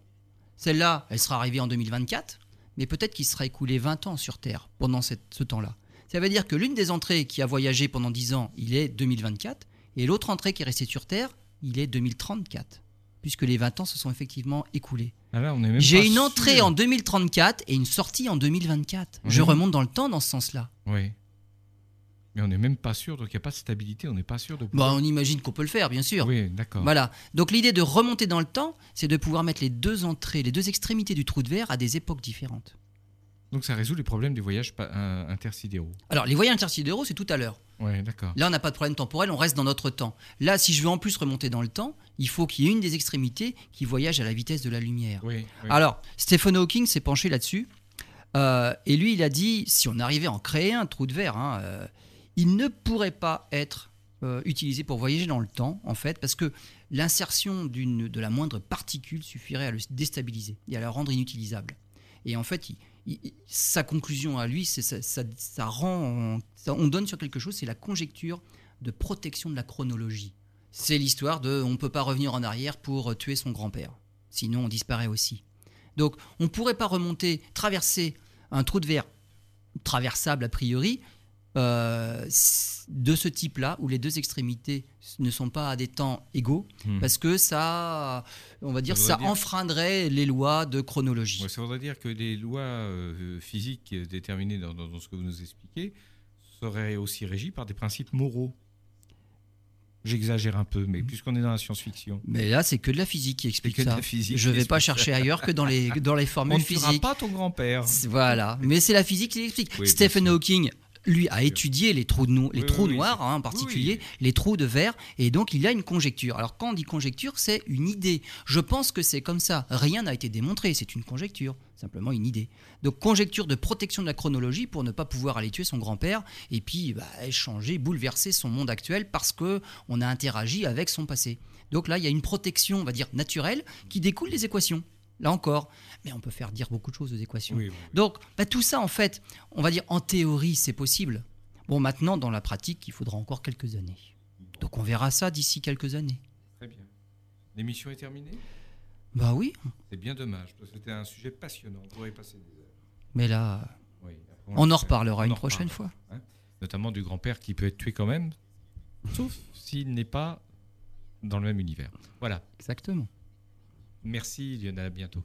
Speaker 2: celle-là, elle sera arrivée en 2024, mais peut-être qu'il sera écoulé 20 ans sur Terre pendant ce temps-là. Ça veut dire que l'une des entrées qui a voyagé pendant 10 ans, il est 2024, et l'autre entrée qui est restée sur Terre, il est 2034, puisque les 20 ans se sont effectivement écoulés.
Speaker 1: Ah
Speaker 2: J'ai une
Speaker 1: sûr.
Speaker 2: entrée en 2034 et une sortie en 2024. Je remonte dans le temps dans ce sens-là.
Speaker 1: Oui. Mais on n'est même pas sûr, donc il n'y a pas de stabilité, on n'est pas sûr de pouvoir-
Speaker 2: on imagine qu'on peut le faire, bien sûr.
Speaker 1: Oui, d'accord.
Speaker 2: Voilà. Donc l'idée de remonter dans le temps, c'est de pouvoir mettre les deux entrées, les deux extrémités du trou de verre à des époques différentes.
Speaker 1: Donc ça résout les problèmes des voyages euh, intersidéraux.
Speaker 2: Alors les voyages intersidéraux, c'est tout à l'heure.
Speaker 1: Oui, d'accord.
Speaker 2: Là, on n'a pas de problème temporel, on reste dans notre temps. Là, si je veux en plus remonter dans le temps, il faut qu'il y ait une des extrémités qui voyage à la vitesse de la lumière.
Speaker 1: Oui, oui.
Speaker 2: Alors, Stephen Hawking s'est penché là-dessus. euh, et lui, il a dit, si on arrivait à en créer un trou de verre, hein, euh, il ne pourrait pas être euh, utilisé pour voyager dans le temps, en fait, parce que l'insertion d'une- de la moindre particule suffirait à le déstabiliser et à le rendre inutilisable. Et en fait, il- sa conclusion à lui, c'est ça, ça- rend, ça- on donne sur quelque chose, c'est la conjecture de protection de la chronologie. C'est l'histoire de, on ne peut pas revenir en arrière pour tuer son grand-père, sinon on disparaît aussi. Donc, on ne pourrait pas remonter, traverser un trou de verre traversable a priori euh, de ce type-là, où les deux extrémités ne sont pas à des temps égaux,
Speaker 1: Hmm.
Speaker 2: parce que ça, on va dire,
Speaker 1: Ça
Speaker 2: ça,
Speaker 1: voudrait dire-
Speaker 2: enfreindrait les lois de chronologie.
Speaker 1: Ouais, ça voudrait dire que les lois euh, physiques déterminées dans, dans- dans ce que vous nous expliquez seraient aussi régies par des principes moraux. J'exagère un peu, mais puisqu'on est dans la science-fiction.
Speaker 2: Mais là, c'est que de la physique qui explique
Speaker 1: que de
Speaker 2: ça.
Speaker 1: la physique
Speaker 2: Je
Speaker 1: qui
Speaker 2: vais pas chercher ailleurs que dans les, dans les
Speaker 1: On
Speaker 2: formules
Speaker 1: ne tuera
Speaker 2: physiques.
Speaker 1: pas ton grand-père.
Speaker 2: Voilà, mais c'est la physique qui l'explique.
Speaker 1: Oui,
Speaker 2: Stephen. Hawking, lui, a étudié les trous, de les
Speaker 1: Oui,
Speaker 2: trous
Speaker 1: oui,
Speaker 2: noirs hein, en particulier, les trous de verre, et donc il y a une conjecture. Alors quand on dit conjecture, c'est une idée. Je pense que c'est comme ça. Rien n'a été démontré, c'est une conjecture, simplement une idée. Donc conjecture de protection de la chronologie pour ne pas pouvoir aller tuer son grand-père et puis bah, changer, bouleverser son monde actuel parce que on a interagi avec son passé. Donc là, il y a une protection, on va dire naturelle, qui découle des équations. Là encore, mais on peut faire dire beaucoup de choses aux équations.
Speaker 1: Oui, oui.
Speaker 2: Donc, bah, tout ça, en fait, on va dire en théorie, c'est possible. Bon, maintenant, dans la pratique, il faudra encore quelques années. Donc, on verra ça d'ici quelques années.
Speaker 1: Très bien. L'émission est terminée?
Speaker 2: Bah oui,
Speaker 1: C'est bien dommage, parce que c'était un sujet passionnant. On pourrait y passer des heures.
Speaker 2: mais là, on en reparlera
Speaker 1: On
Speaker 2: une
Speaker 1: en
Speaker 2: prochaine
Speaker 1: reparlera.
Speaker 2: fois.
Speaker 1: Notamment du grand-père qui peut être tué quand même, sauf s'il n'est pas dans le même univers. Voilà.
Speaker 2: Exactement.
Speaker 1: Merci Lionel, à bientôt.